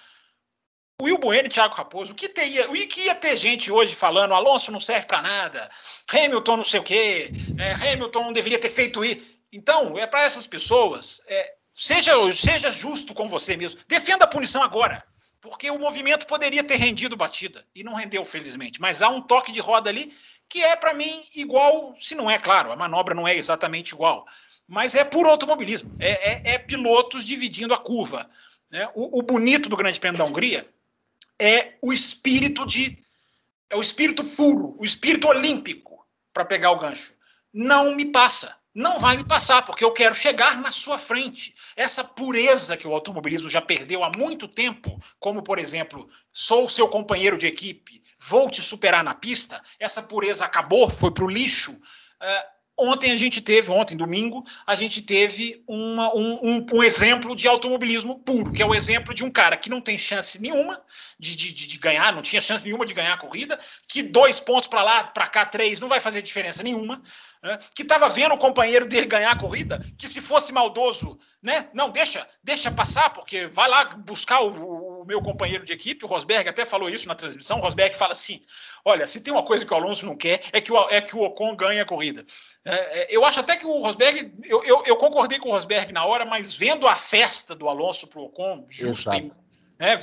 o Will Bueno e o Thiago Raposo, o que, teria, o que ia ter gente hoje falando Alonso não serve para nada, Hamilton não sei o quê, é, Hamilton não deveria ter feito isso. Então, é para essas pessoas, é, seja, seja justo com você mesmo, defenda a punição agora porque o movimento poderia ter rendido batida e não rendeu, felizmente. Mas há um toque de roda ali que é, para mim, igual, se não é, claro, a manobra não é exatamente igual, mas é puro automobilismo, é, é, é pilotos dividindo a curva. Né? O, o, bonito do Grande Prêmio da Hungria é o espírito de. É o espírito puro, o espírito olímpico para pegar o gancho. Não me passa não vai me passar, porque eu quero chegar na sua frente. Essa pureza que o automobilismo já perdeu há muito tempo, como, por exemplo, sou seu companheiro de equipe, vou te superar na pista, essa pureza acabou, foi para o lixo. Uh, Ontem a gente teve, ontem, domingo, a gente teve uma, um, um, um, exemplo de automobilismo puro, que é o exemplo de um cara que não tem chance nenhuma de, de, de ganhar, não tinha chance nenhuma de ganhar a corrida, que dois pontos para lá, para cá, três, não vai fazer diferença nenhuma, né? que estava vendo o companheiro dele ganhar a corrida, que se fosse maldoso, né? Não, deixa, deixa passar, porque vai lá buscar o, o meu companheiro de equipe, o Rosberg até falou isso na transmissão, o Rosberg fala assim: olha, se tem uma coisa que o Alonso não quer, é que o, é que o Ocon ganhe a corrida. É, é, eu acho até que o Rosberg, eu, eu, eu, concordei com o Rosberg na hora, mas vendo a festa do Alonso para o Ocon, justo. Né,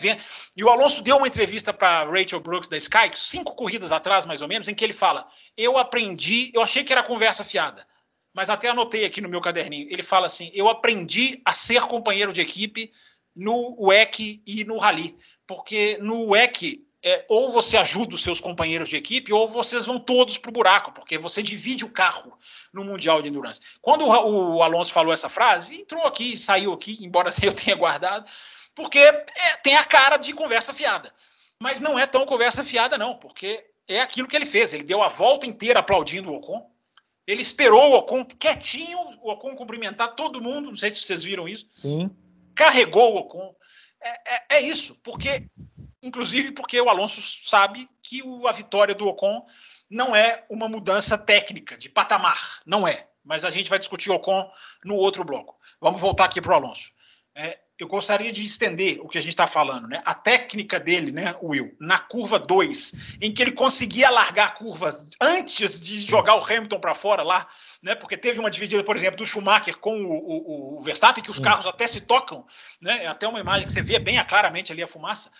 e o Alonso deu uma entrevista para Rachel Brooks da Sky, cinco corridas atrás, mais ou menos, em que ele fala: Eu aprendi, eu achei que era conversa fiada, mas até anotei aqui no meu caderninho. Ele fala assim: Eu aprendi a ser companheiro de equipe no WEC e no Rally, porque no WEC é, ou você ajuda os seus companheiros de equipe, ou vocês vão todos para o buraco, porque você divide o carro no Mundial de Endurance. Quando o, o Alonso falou essa frase, entrou aqui, saiu aqui, embora eu tenha guardado, porque é, tem a cara de conversa fiada. Mas não é tão conversa fiada, não, porque é aquilo que ele fez. Ele deu a volta inteira aplaudindo o Ocon. Ele esperou o Ocon quietinho, o Ocon cumprimentar todo mundo. Não sei se vocês viram isso.
Sim.
Carregou o Ocon. É, é, é isso, porque inclusive porque o Alonso sabe que o, a vitória do Ocon não é uma mudança técnica de patamar, não é. Mas a gente vai discutir o Ocon no outro bloco. Vamos voltar aqui para o Alonso. É, eu gostaria de estender o que a gente está falando, né? A técnica dele, né, Will, na curva 2, em que ele conseguia largar a curva antes de jogar o Hamilton para fora lá, né? Porque teve uma dividida, por exemplo, do Schumacher com o, o, o Verstappen, que os Sim. carros até se tocam, né? É até uma imagem que você vê bem claramente ali a fumaça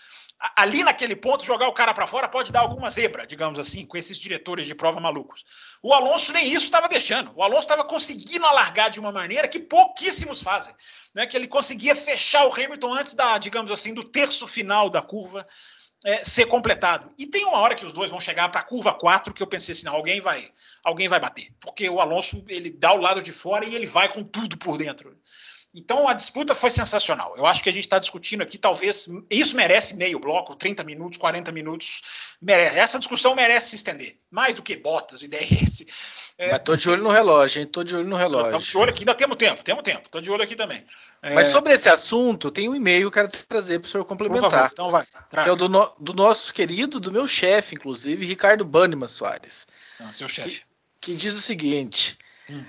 ali naquele ponto, jogar o cara para fora pode dar alguma zebra, digamos assim, com esses diretores de prova malucos. O Alonso nem isso estava deixando. O Alonso estava conseguindo alargar de uma maneira que pouquíssimos fazem. Né? Que ele conseguia fechar o Hamilton antes da, digamos assim, do terço final da curva é, ser completado. E tem uma hora que os dois vão chegar para a curva 4 que eu pensei assim, não, alguém vai, alguém vai bater. Porque o Alonso, ele dá o lado de fora e ele vai com tudo por dentro. Então a disputa foi sensacional. Eu acho que a gente está discutindo aqui, talvez. Isso merece meio bloco, 30 minutos, 40 minutos. Merece. Essa discussão merece se estender. Mais do que Bottas e DRS.
É... Mas tô de olho no relógio, hein? Tô de olho no relógio. Estamos
de olho aqui, ainda temos tempo, temos tempo. Tô de olho aqui também.
É... Mas sobre esse assunto, tem um e-mail que eu quero trazer para o senhor complementar. Favor,
então vai.
Traga. Que é o do, no, do, nosso querido, do meu chefe, inclusive, Ricardo Banniman Soares.
Ah, seu chefe.
Que, que, diz o seguinte. Hum.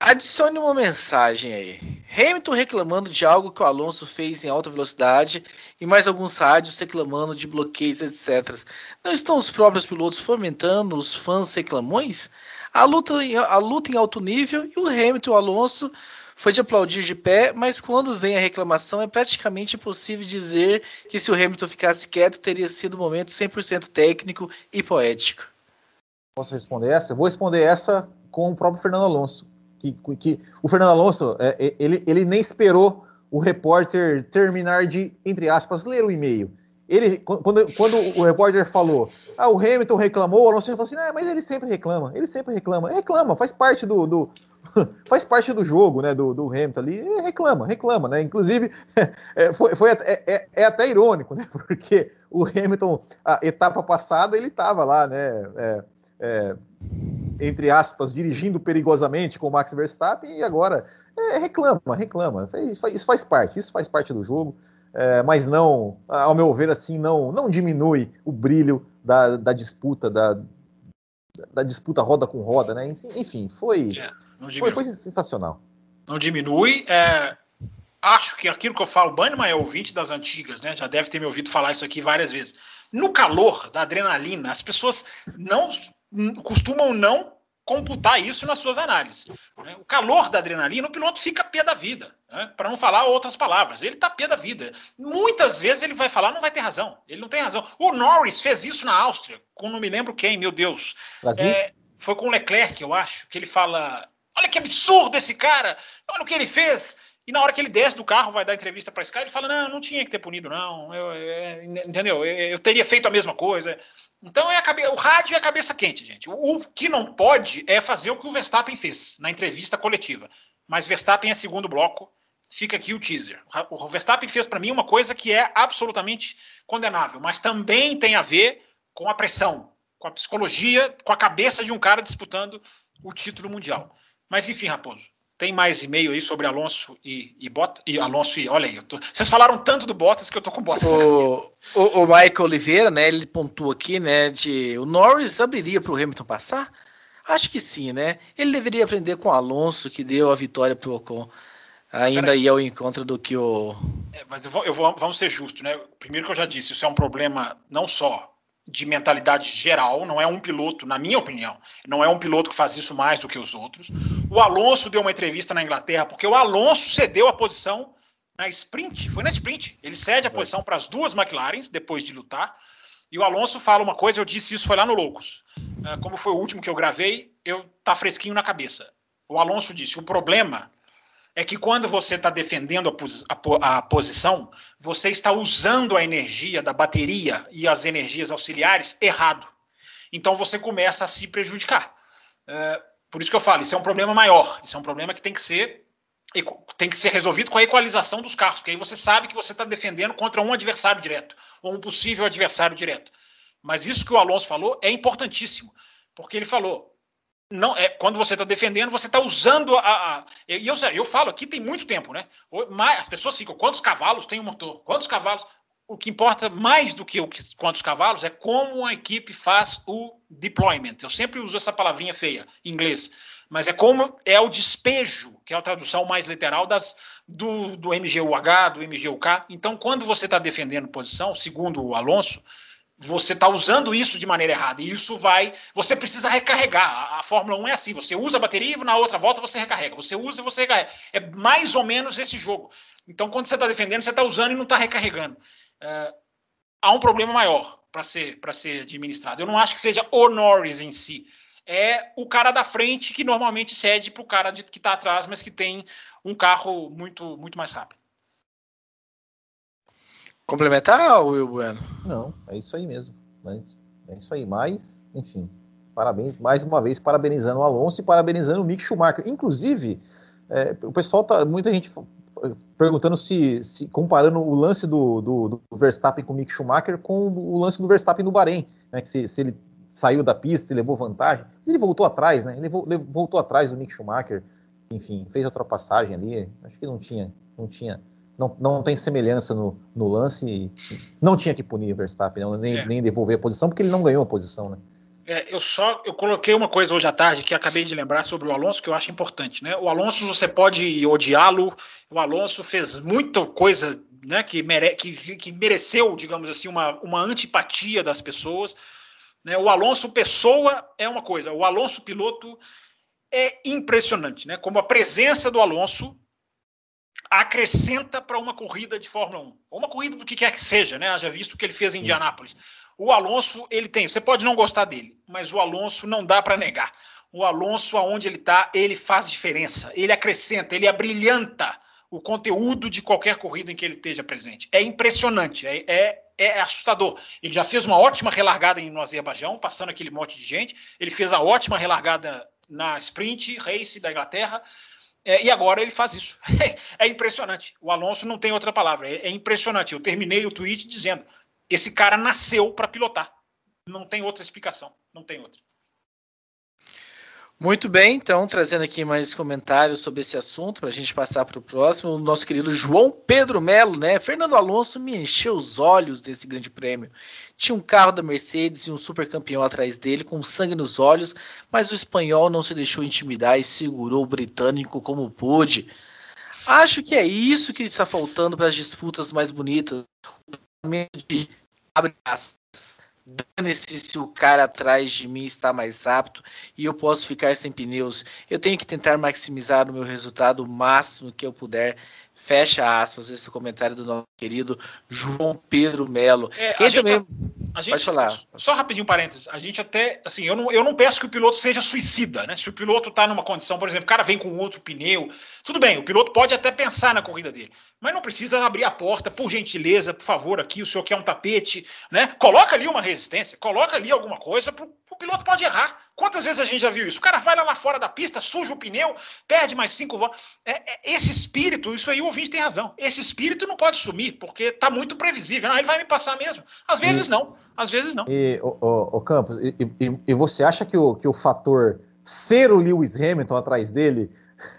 Adicione uma mensagem aí. Hamilton reclamando de algo que o Alonso fez em alta velocidade e mais alguns rádios reclamando de bloqueios, etc. Não estão os próprios pilotos fomentando os fãs reclamões? A luta, a luta em alto nível e o Hamilton e o Alonso foi de aplaudir de pé, mas quando vem a reclamação é praticamente impossível dizer que se o Hamilton ficasse quieto teria sido um momento 100% técnico e poético.
Posso responder essa? vou responder essa com o próprio Fernando Alonso que, que o Fernando Alonso, é, é, ele, ele nem esperou o repórter terminar de, entre aspas, ler o e-mail. Ele, quando, quando o repórter falou, ah, o Hamilton reclamou, o Alonso falou assim, ah, mas ele sempre reclama, ele sempre reclama, reclama, faz parte do, do faz parte do jogo, né, do, do Hamilton ali, reclama, reclama, né, inclusive é, foi, foi é, é, é, até irônico, né, porque o Hamilton, a etapa passada, ele estava lá, né, é, é entre aspas, dirigindo perigosamente com o Max Verstappen e agora é, reclama, reclama. Isso faz parte, isso faz parte do jogo, é, mas não, ao meu ver, assim, não, não diminui o brilho da, da disputa, da, da disputa roda com roda, né? Enfim, foi, é, foi, foi, sensacional.
Não diminui. É, acho que aquilo que eu falo, Bannerman é ouvinte das antigas, né? Já deve ter me ouvido falar isso aqui várias vezes. No calor da adrenalina, as pessoas não costumam não computar isso nas suas análises. Né? O calor da adrenalina, o piloto fica pé da vida, né? para não falar outras palavras. Ele está pé da vida. Muitas vezes ele vai falar, não vai ter razão. Ele não tem razão. O Norris fez isso na Áustria, com não me lembro quem, meu Deus. É, foi com o Leclerc, eu acho, que ele fala: Olha que absurdo esse cara, olha o que ele fez. E na hora que ele desce do carro, vai dar entrevista para Sky, ele fala: Não, não tinha que ter punido, não. Eu, eu, é, entendeu? Eu, eu, teria feito a mesma coisa. Então é cabe... o rádio é a cabeça quente, gente. O, o, que não pode é fazer o que o Verstappen fez na entrevista coletiva. Mas Verstappen é segundo bloco. Fica aqui o teaser. O Verstappen fez para mim uma coisa que é absolutamente condenável, mas também tem a ver com a pressão, com a psicologia, com a cabeça de um cara disputando o título mundial. Mas enfim, Raposo, tem mais e-mail aí sobre Alonso e, e Bottas? E Alonso e. Olha aí, tô, vocês falaram tanto do Bottas que eu tô com Bottas
o, o, o, Michael Oliveira, né? Ele pontua aqui, né? De o Norris abriria para o Hamilton passar? Acho que sim, né? Ele deveria aprender com o Alonso, que deu a vitória para o Ocon. Ainda ia ao encontro do que o.
É, mas eu vou, eu vou, vamos ser justos, né? Primeiro que eu já disse, isso é um problema não só de mentalidade geral, não é um piloto, na minha opinião, não é um piloto que faz isso mais do que os outros. O Alonso deu uma entrevista na Inglaterra porque o Alonso cedeu a posição na sprint, foi na sprint. Ele cede a posição para as duas McLarens depois de lutar. E o Alonso fala uma coisa, eu disse isso foi lá no Loucos. É, como foi o último que eu gravei, eu tá fresquinho na cabeça. O Alonso disse: "O problema é que quando você está defendendo a, pos a, a, posição, você está usando a energia da bateria e as energias auxiliares errado. Então você começa a se prejudicar. É, por isso que eu falo, isso é um problema maior. Isso é um problema que tem que ser tem que ser resolvido com a equalização dos carros, porque aí você sabe que você está defendendo contra um adversário direto ou um possível adversário direto. Mas isso que o Alonso falou é importantíssimo, porque ele falou: não é quando você está defendendo, você está usando a. a e eu, eu falo aqui tem muito tempo, né? As pessoas ficam, quantos cavalos tem o motor? Quantos cavalos? O que importa mais do que o que, quantos cavalos é como a equipe faz o deployment. Eu sempre uso essa palavrinha feia em inglês, mas é como é o despejo, que é a tradução mais literal das, do, do MGUH, do MGUK. Então, quando você está defendendo posição, segundo o Alonso, você está usando isso de maneira errada. E isso vai. Você precisa recarregar. A, a, Fórmula 1 é assim: você usa a bateria e na outra volta você recarrega. Você usa e você recarrega. É mais ou menos esse jogo. Então, quando você está defendendo, você está usando e não está recarregando. É, há um problema maior para ser, ser administrado. Eu não acho que seja o Norris em si. É o cara da frente que normalmente cede para o cara de, que está atrás, mas que tem um carro muito, muito mais rápido.
Complementar, Will Bueno?
Não, é isso aí mesmo. Mas é isso aí. Mas, enfim, parabéns. Mais uma vez, parabenizando o Alonso e parabenizando o Mick Schumacher. Inclusive, é, o pessoal tá. Muita gente perguntando se, se comparando o lance do, do, do, Verstappen com o Mick Schumacher com o lance do Verstappen no Bahrein, né, que se, se, ele saiu da pista e levou vantagem. Ele voltou atrás, né? Ele voltou atrás do Mick Schumacher, enfim, fez a ultrapassagem ali. Acho que não tinha, não tinha, não, não tem semelhança no, no lance e não tinha que punir o Verstappen, não, nem, é. nem devolver a posição, porque ele não ganhou a posição, né?
É, eu só eu coloquei uma coisa hoje à tarde que acabei de lembrar sobre o Alonso que eu acho importante, né? O Alonso você pode odiá-lo, o Alonso fez muita coisa, né? Que, mere, que, que mereceu, digamos assim, uma, uma antipatia das pessoas. Né? O Alonso pessoa é uma coisa, o Alonso piloto é impressionante, né? Como a presença do Alonso acrescenta para uma corrida de Fórmula 1, ou uma corrida do que quer que seja, né? Já visto o que ele fez em Indianápolis. O Alonso, ele tem, você pode não gostar dele, mas o Alonso não dá para negar. O Alonso, aonde ele está, ele faz diferença, ele acrescenta, ele abrilhanta o conteúdo de qualquer corrida em que ele esteja presente. É impressionante, é, é, é assustador. Ele já fez uma ótima relargada no Azerbaijão, passando aquele monte de gente. Ele fez a ótima relargada na sprint race da Inglaterra. É, e agora ele faz isso. É, impressionante. O Alonso não tem outra palavra. É, é impressionante. Eu terminei o tweet dizendo: esse cara nasceu para pilotar. Não tem outra explicação. Não tem outra.
Muito bem, então, trazendo aqui mais comentários sobre esse assunto, para a gente passar para o próximo, o nosso querido João Pedro Melo, né? Fernando Alonso me encheu os olhos desse grande prêmio. Tinha um carro da Mercedes e um super campeão atrás dele, com sangue nos olhos, mas o espanhol não se deixou intimidar e segurou o britânico como pôde. Acho que é isso que está faltando para as disputas mais bonitas. O de abre aspas Dane-se se o cara atrás de mim está mais apto e eu posso ficar sem pneus. Eu tenho que tentar maximizar o meu resultado o máximo que eu puder. Fecha aspas esse comentário do nosso querido João Pedro Melo.
É, Quem também... A gente, Pode falar. Só rapidinho, parênteses. A gente até, assim, eu não, eu não peço que o piloto seja suicida, né? Se o piloto está numa condição, por exemplo, o cara vem com outro pneu, tudo bem, o piloto pode até pensar na corrida dele, mas não precisa abrir a porta, por gentileza, por favor, aqui, o senhor quer um tapete, né? Coloca ali uma resistência, coloca ali alguma coisa, pro, o piloto pode errar. Quantas vezes a gente já viu isso? O cara vai lá, lá fora da pista, suja o pneu, perde mais cinco voltas. É, é, esse espírito, isso aí o ouvinte tem razão. Esse espírito não pode sumir, porque está muito previsível. Não, ele vai me passar mesmo. Às vezes e, não, às vezes não.
E, o, o, o Campos, e, e, e, você acha que o, que o fator ser o Lewis Hamilton atrás dele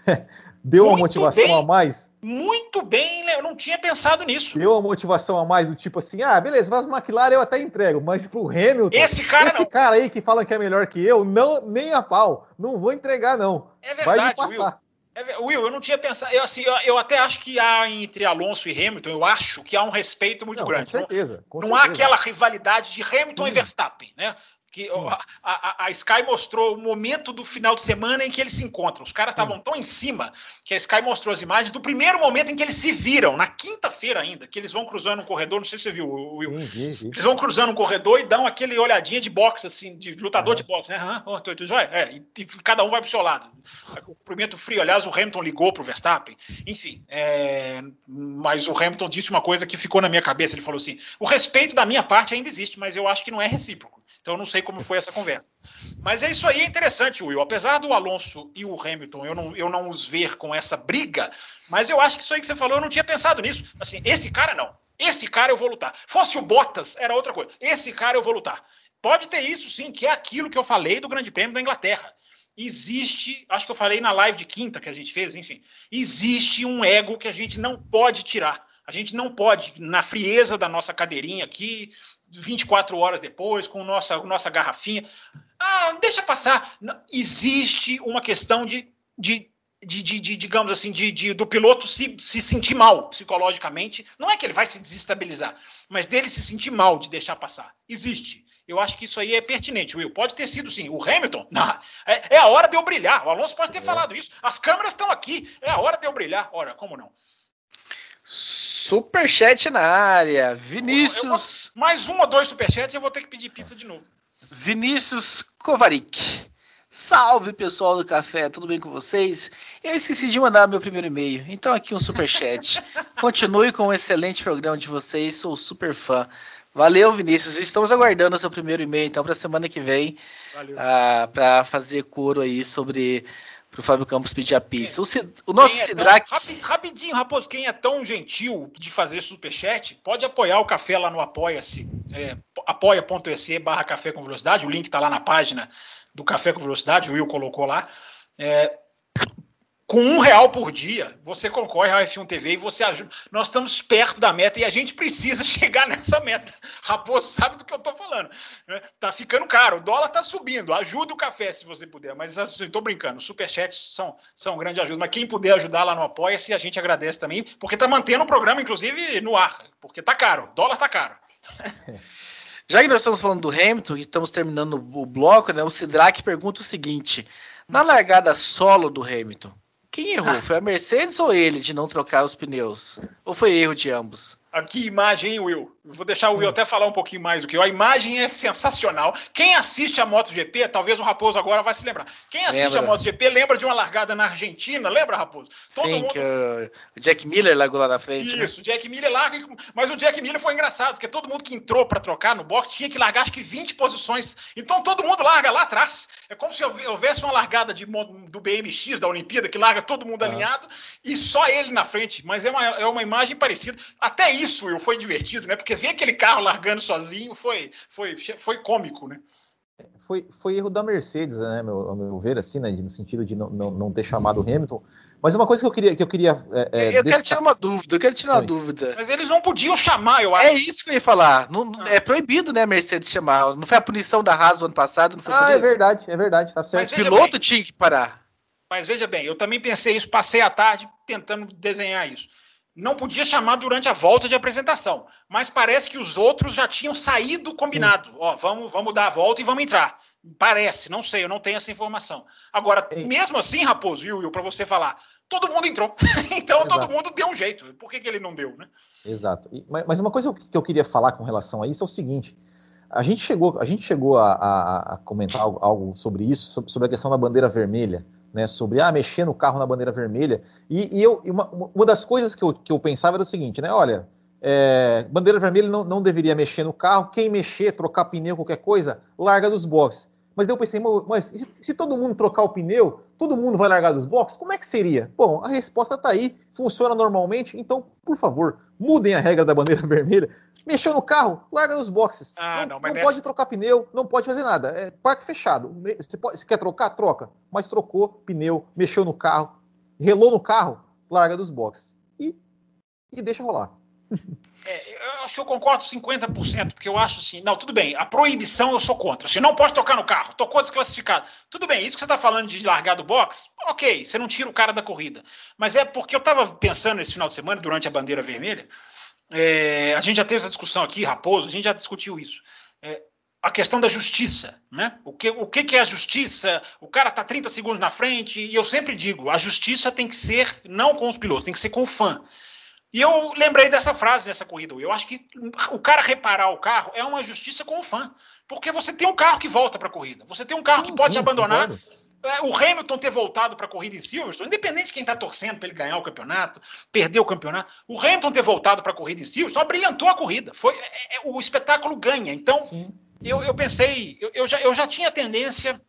Deu muito uma motivação
bem,
a mais?
Muito bem, eu não tinha pensado nisso.
Deu uma motivação a mais do tipo assim, ah, beleza, mas McLaren eu até entrego, mas pro Hamilton,
esse cara,
esse não. cara aí que fala que é melhor que eu, não nem a pau, não vou entregar não.
É verdade, Vai me passar. Will. É, Will, eu não tinha pensado. Eu, assim, eu, eu, até acho que há entre Alonso e Hamilton, eu acho que há um respeito muito não, grande.
Com certeza.
Com
não
certeza. há aquela rivalidade de Hamilton e Verstappen, né? Que a, a, a, Sky mostrou o momento do final de semana em que eles se encontram. Os caras estavam tão em cima que a Sky mostrou as imagens do primeiro momento em que eles se viram, na quinta-feira ainda, que eles vão cruzando um corredor, não sei se você viu, Will. Eles vão cruzando um corredor e dão aquele olhadinha de boxe, assim, de lutador uhum. de boxe, né? Ah, oh, tu, joia? É, e, e, cada um vai pro seu lado. O cumprimento frio. Aliás, o Hamilton ligou pro Verstappen. Enfim, é, mas o Hamilton disse uma coisa que ficou na minha cabeça. Ele falou assim: o respeito da minha parte ainda existe, mas eu acho que não é recíproco. Então eu não sei como foi essa conversa. Mas é isso aí, é interessante, Will. Apesar do Alonso e o Hamilton eu não, eu não os ver com essa briga, mas eu acho que isso aí que você falou, eu não tinha pensado nisso. Assim, esse cara não. Esse cara eu vou lutar. Fosse o Bottas, era outra coisa. Esse cara eu vou lutar. Pode ter isso, sim, que é aquilo que eu falei do Grande Prêmio da Inglaterra. Existe, acho que eu falei na live de quinta que a gente fez, enfim, existe um ego que a gente não pode tirar. A gente não pode, na frieza da nossa cadeirinha aqui, 24 horas depois, com nossa, nossa garrafinha. Ah, deixa passar. Existe uma questão de, de, de, de, de digamos assim, de, de, do piloto se, se sentir mal psicologicamente. Não é que ele vai se desestabilizar, mas dele se sentir mal de deixar passar. Existe. Eu acho que isso aí é pertinente, Will. Pode ter sido sim. O Hamilton, não, é, é a hora de eu brilhar. O Alonso pode ter é. falado isso. As câmeras estão aqui. É a hora de eu brilhar. Ora, como não?
Superchat na área. Vinícius.
Vou, mais um ou dois superchats e eu vou ter que pedir pizza de novo.
Vinícius Kovarik. Salve pessoal do café, tudo bem com vocês? Eu esqueci de mandar meu primeiro e-mail, então aqui um superchat. Continue com o um excelente programa de vocês, sou super fã. Valeu, Vinícius. Estamos aguardando o seu primeiro e-mail, então, para a semana que vem, uh, para fazer coro aí sobre pro Fábio Campos pedir a pizza. O, Cid, o nosso é Sidraque.
rapidinho, Raposo, quem é tão gentil de fazer superchat, pode apoiar o café lá no Apoia-se. É, apoia.se barra Café com Velocidade, o link está lá na página do Café com Velocidade, o Will colocou lá. É, com um real por dia, você concorre ao F1 TV e você ajuda. Nós estamos perto da meta e a gente precisa chegar nessa meta. Raposo sabe do que eu estou falando. Né? Tá ficando caro, o dólar está subindo. Ajuda o café se você puder. Mas estou brincando, superchats são, são grande ajuda. Mas quem puder ajudar lá no Apoia-se, a gente agradece também, porque está mantendo o programa, inclusive, no ar. Porque está caro, o dólar está caro.
Já que nós estamos falando do Hamilton e estamos terminando o bloco, né? O Sidraque pergunta o seguinte: na largada solo do Hamilton, quem errou? Foi a Mercedes ou ele de não trocar os pneus? Ou foi erro de ambos?
Aqui, imagem, hein, Will? Vou deixar o Will hum. até falar um pouquinho mais do que eu. A imagem é sensacional. Quem assiste a MotoGP, talvez o Raposo agora vai se lembrar. Quem assiste lembra. a MotoGP lembra de uma largada na Argentina, lembra, Raposo?
Todo Sim, mundo... que o Jack Miller largou lá na frente.
Né? Isso, né? o Jack Miller larga, mas o Jack Miller foi engraçado, porque todo mundo que entrou para trocar no box tinha que largar acho que 20 posições. Então todo mundo larga lá atrás. É como se houvesse uma largada de, do BMX da Olimpíada, que larga todo mundo ah. alinhado e só ele na frente. Mas é uma, é uma imagem parecida. Até isso, Will, foi divertido, né? Porque ver aquele carro largando sozinho foi, foi, foi cômico, né?
Foi, foi erro da Mercedes, né, meu, ao meu ver, assim, né, no sentido de não, não, não ter chamado o Hamilton. Mas uma coisa que eu queria. Que eu queria
é, é, eu quero tirar uma dúvida, eu quero tirar uma dúvida.
Mas eles não podiam chamar, eu
acho. É isso que eu ia falar. Não, ah. É proibido, né, a Mercedes chamar. Não foi a punição da Haas ano passado?
ah, é verdade, é verdade, tá certo.
O piloto bem, tinha que parar.
Mas veja bem, eu também pensei isso, passei a tarde tentando desenhar isso não podia chamar durante a volta de apresentação, mas parece que os outros já tinham saído combinado. Sim. Ó, vamos, vamos dar a volta e vamos entrar. Parece, não sei, eu não tenho essa informação. Agora, Ei. mesmo assim, Raposo e Will, para você falar, todo mundo entrou. então Exato. todo mundo deu um jeito. Por que, que ele não deu, né?
Exato. Mas uma coisa que eu queria falar com relação a isso é o seguinte: a gente chegou, a, gente chegou a, a, a comentar algo, sobre isso, sobre a questão da bandeira vermelha né, sobre ah, mexer no carro na bandeira vermelha. E, e eu, uma, uma das coisas que eu, que eu pensava era o seguinte, né? Olha, é, bandeira vermelha não, não deveria mexer no carro, quem mexer, trocar pneu, qualquer coisa, larga dos boxes. Mas eu pensei, mas se, se, todo mundo trocar o pneu, todo mundo vai largar dos boxes? Como é que seria? Bom, a resposta está aí, funciona normalmente, então, por favor, mudem a regra da bandeira vermelha, Mexeu no carro, larga nos boxes. Ah, não, não, não nessa... pode trocar pneu, não pode fazer nada. É parque fechado. Você, pode, você quer trocar? Troca. Mas trocou pneu, mexeu no carro, relou no carro, larga dos boxes. E, e deixa rolar.
É, eu acho que eu concordo 50%, porque eu acho assim, não, tudo bem, a proibição eu sou contra. Você não pode tocar no carro, tocou desclassificado. Tudo bem, isso que você está falando de largar do box, ok, você não tira o cara da corrida. Mas é porque eu estava pensando esse final de semana, durante a bandeira vermelha, é, a gente já teve essa discussão aqui, Raposo, a gente já discutiu isso. É, a questão da justiça, né? O que, o que é a justiça? O cara está 30 segundos na frente, e eu sempre digo, a justiça tem que ser não com os pilotos, tem que ser com o fã. E eu lembrei dessa frase nessa corrida. Eu acho que o cara reparar o carro é uma justiça com o fã. Porque você tem um carro que volta para a corrida. Você tem um carro que pode sim, abandonar. Concordo. É, o Hamilton ter voltado para a corrida em Silverstone, independente de quem está torcendo para ele ganhar o campeonato, perder o campeonato, o Hamilton ter voltado para a corrida em Silverstone brilhantou a corrida. Foi, é, é, o espetáculo ganha. Então, eu, eu, pensei, eu, eu, já, eu já tinha tendência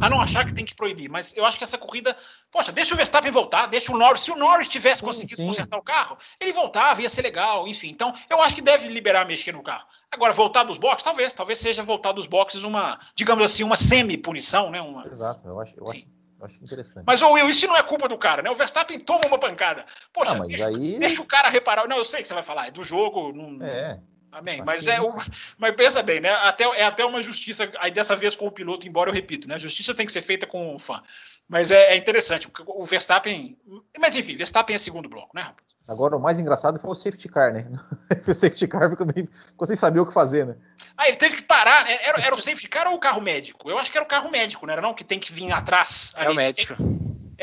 a não achar que tem que proibir, mas eu acho que essa corrida, poxa, deixa o Verstappen voltar, deixa o Norris, se o Norris tivesse sim, conseguido sim. consertar o carro, ele voltava, ia ser legal, enfim. Então, eu acho que deve liberar mexer no carro. Agora, voltar dos boxes, talvez, talvez seja voltar dos boxes uma, digamos assim, uma semi-punição, né? Uma...
Exato, eu acho, eu acho, eu acho interessante.
Mas, ô Will, isso não é culpa do cara, né? O Verstappen toma uma pancada. Poxa, ah, deixa, aí... deixa, o cara reparar. Não, eu sei que você vai falar, é do jogo. Não...
É.
Amém. Mas é uma, mas pensa bem, né? Até, é até uma justiça, aí dessa vez com o piloto, embora eu repito, né? A justiça tem que ser feita com o fã. Mas é, é interessante, porque o Verstappen. Mas enfim, Verstappen é segundo bloco, né, rapaz?
Agora o mais engraçado foi o safety car, né? foi o safety car porque ficou sem saber o que fazer, né?
Ah, ele teve que parar, né? Era, era o safety car ou o carro médico? Eu acho que era o carro médico, não era não? Que tem que vir atrás.
É o médico.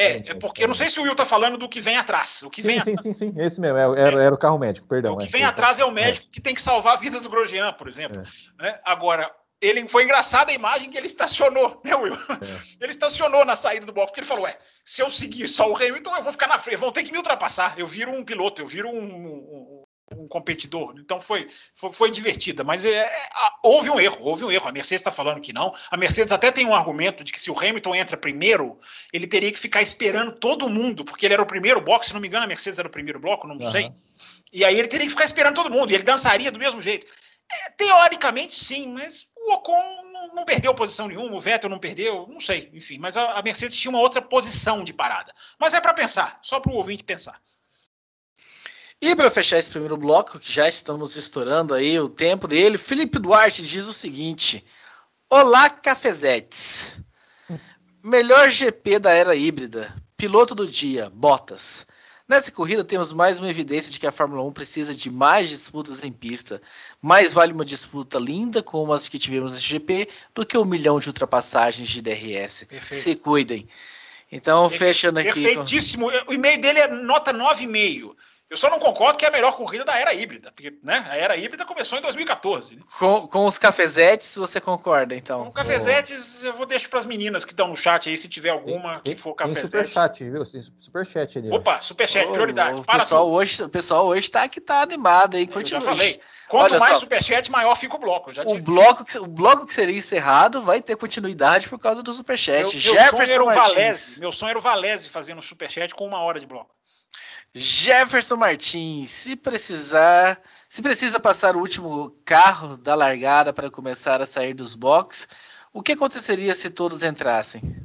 É, é porque eu não sei se o Will tá falando do que vem atrás. O que
sim,
vem
sim, sim, sim, esse mesmo, é, era, era o carro médico, perdão.
O que é, vem atrás é o médico é. que tem que salvar a vida do Grosjean, por exemplo. Né? Agora, ele foi engraçada a imagem que ele estacionou, né, Will? É. Ele estacionou na saída do bloco, porque ele falou: Ué, se eu seguir só o Hamilton, eu vou ficar na frente, vão ter que me ultrapassar. Eu viro um piloto, eu viro um, um, um competidor. Então foi, foi, foi divertida, mas é, é, houve um erro, houve um erro. A Mercedes está falando que não. A Mercedes até tem um argumento de que se o Hamilton entra primeiro, ele teria que ficar esperando todo mundo, porque ele era o primeiro bloco, se não me engano, a Mercedes era o primeiro bloco, não uhum. sei. E aí ele teria que ficar esperando todo mundo, e ele dançaria do mesmo jeito. É, teoricamente, sim, mas o Ocon não, não, perdeu posição nenhuma, o Vettel não perdeu, não sei, enfim. Mas a, a Mercedes tinha uma outra posição de parada. Mas é para pensar, só para o ouvinte pensar.
E para fechar esse primeiro bloco, que já estamos estourando aí o tempo dele, Felipe Duarte diz o seguinte: Olá, cafezetes. Melhor GP da era híbrida. Piloto do dia, Bottas. Nessa corrida temos mais uma evidência de que a Fórmula 1 precisa de mais disputas em pista. Mais vale uma disputa linda como as que tivemos no GP do que um milhão de ultrapassagens de DRS. Perfeito. Se cuidem. Então, fechando aqui.
Perfeitíssimo. O e-mail dele é nota 9,5. Eu só não concordo que é a melhor corrida da era híbrida, porque né, a era híbrida começou em 2014. Né?
Com, com os cafezetes, você concorda, então?
Com cafezetes, eu vou deixar para as meninas que estão no chat aí, se tiver alguma que for cafezete.
Tem superchat, viu? Superchat ali.
Opa, superchat, oh, prioridade.
O pessoal, hoje, o pessoal hoje tá que tá animado aí. Continua.
Eu já falei. Quanto Olha mais só, superchat, maior fica o bloco.
o, bloco que, o bloco que seria encerrado vai ter continuidade por causa do superchat.
Meu, meu sonho era o Valese. Meu sonho era o Valese fazendo superchat com uma hora de bloco.
Jefferson Martins, se precisar, se precisa passar o último carro da largada para começar a sair dos boxes, o que aconteceria se todos entrassem?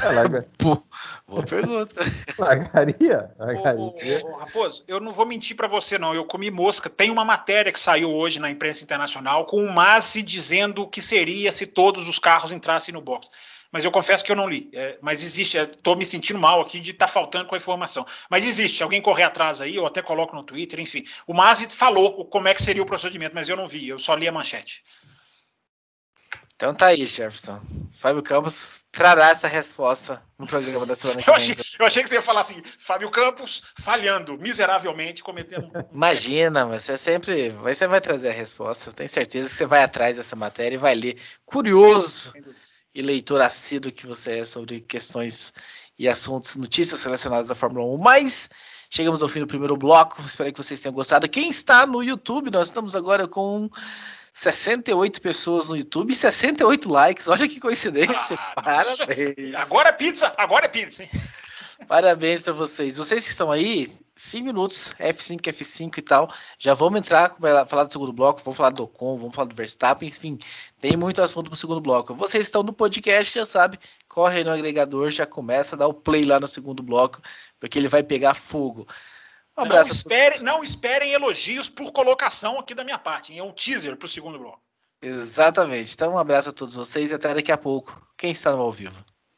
É, larga...
boa pergunta.
Largaria?
Largaria. Ô, ô, ô, Raposo, eu não vou mentir para você, não. Eu comi mosca. Tem uma matéria que saiu hoje na imprensa internacional com o Masi dizendo o que seria se todos os carros entrassem no box mas eu confesso que eu não li. É, mas existe, estou me sentindo mal aqui de estar tá faltando com a informação. Mas existe, alguém correr atrás aí, eu até coloco no Twitter, enfim. O Masi falou como é que seria o procedimento, mas eu não vi, eu só li a manchete.
Então tá aí, Jefferson. Fábio Campos trará essa resposta no programa da semana que
eu achei, eu achei que você ia falar assim, Fábio Campos falhando miseravelmente, cometendo.
Imagina, mas você sempre. Você vai trazer a resposta. Eu tenho certeza que você vai atrás dessa matéria e vai ler. Curioso e leitor assíduo que você é sobre questões e assuntos, notícias relacionadas à Fórmula 1. Mas chegamos ao fim do primeiro bloco. Espero que vocês tenham gostado. Quem está no YouTube, nós estamos agora com 68 pessoas no YouTube e 68 likes. Olha que coincidência. Ah, Parabéns.
Agora é pizza, agora é pizza, hein?
Parabéns a vocês. Vocês que estão aí, 5 minutos, F5, F5 e tal. Já vamos entrar, falar do segundo bloco, vamos falar do Ocon, vamos falar do Verstappen, enfim, tem muito assunto para o segundo bloco. Vocês estão no podcast, já sabe, corre aí no agregador, já começa a dar o play lá no segundo bloco, porque ele vai pegar fogo.
Um abraço. Não, espere, não esperem elogios por colocação aqui da minha parte, hein? é um teaser para o segundo bloco.
Exatamente. Então, um abraço a todos vocês e até daqui a pouco. Quem está no ao vivo?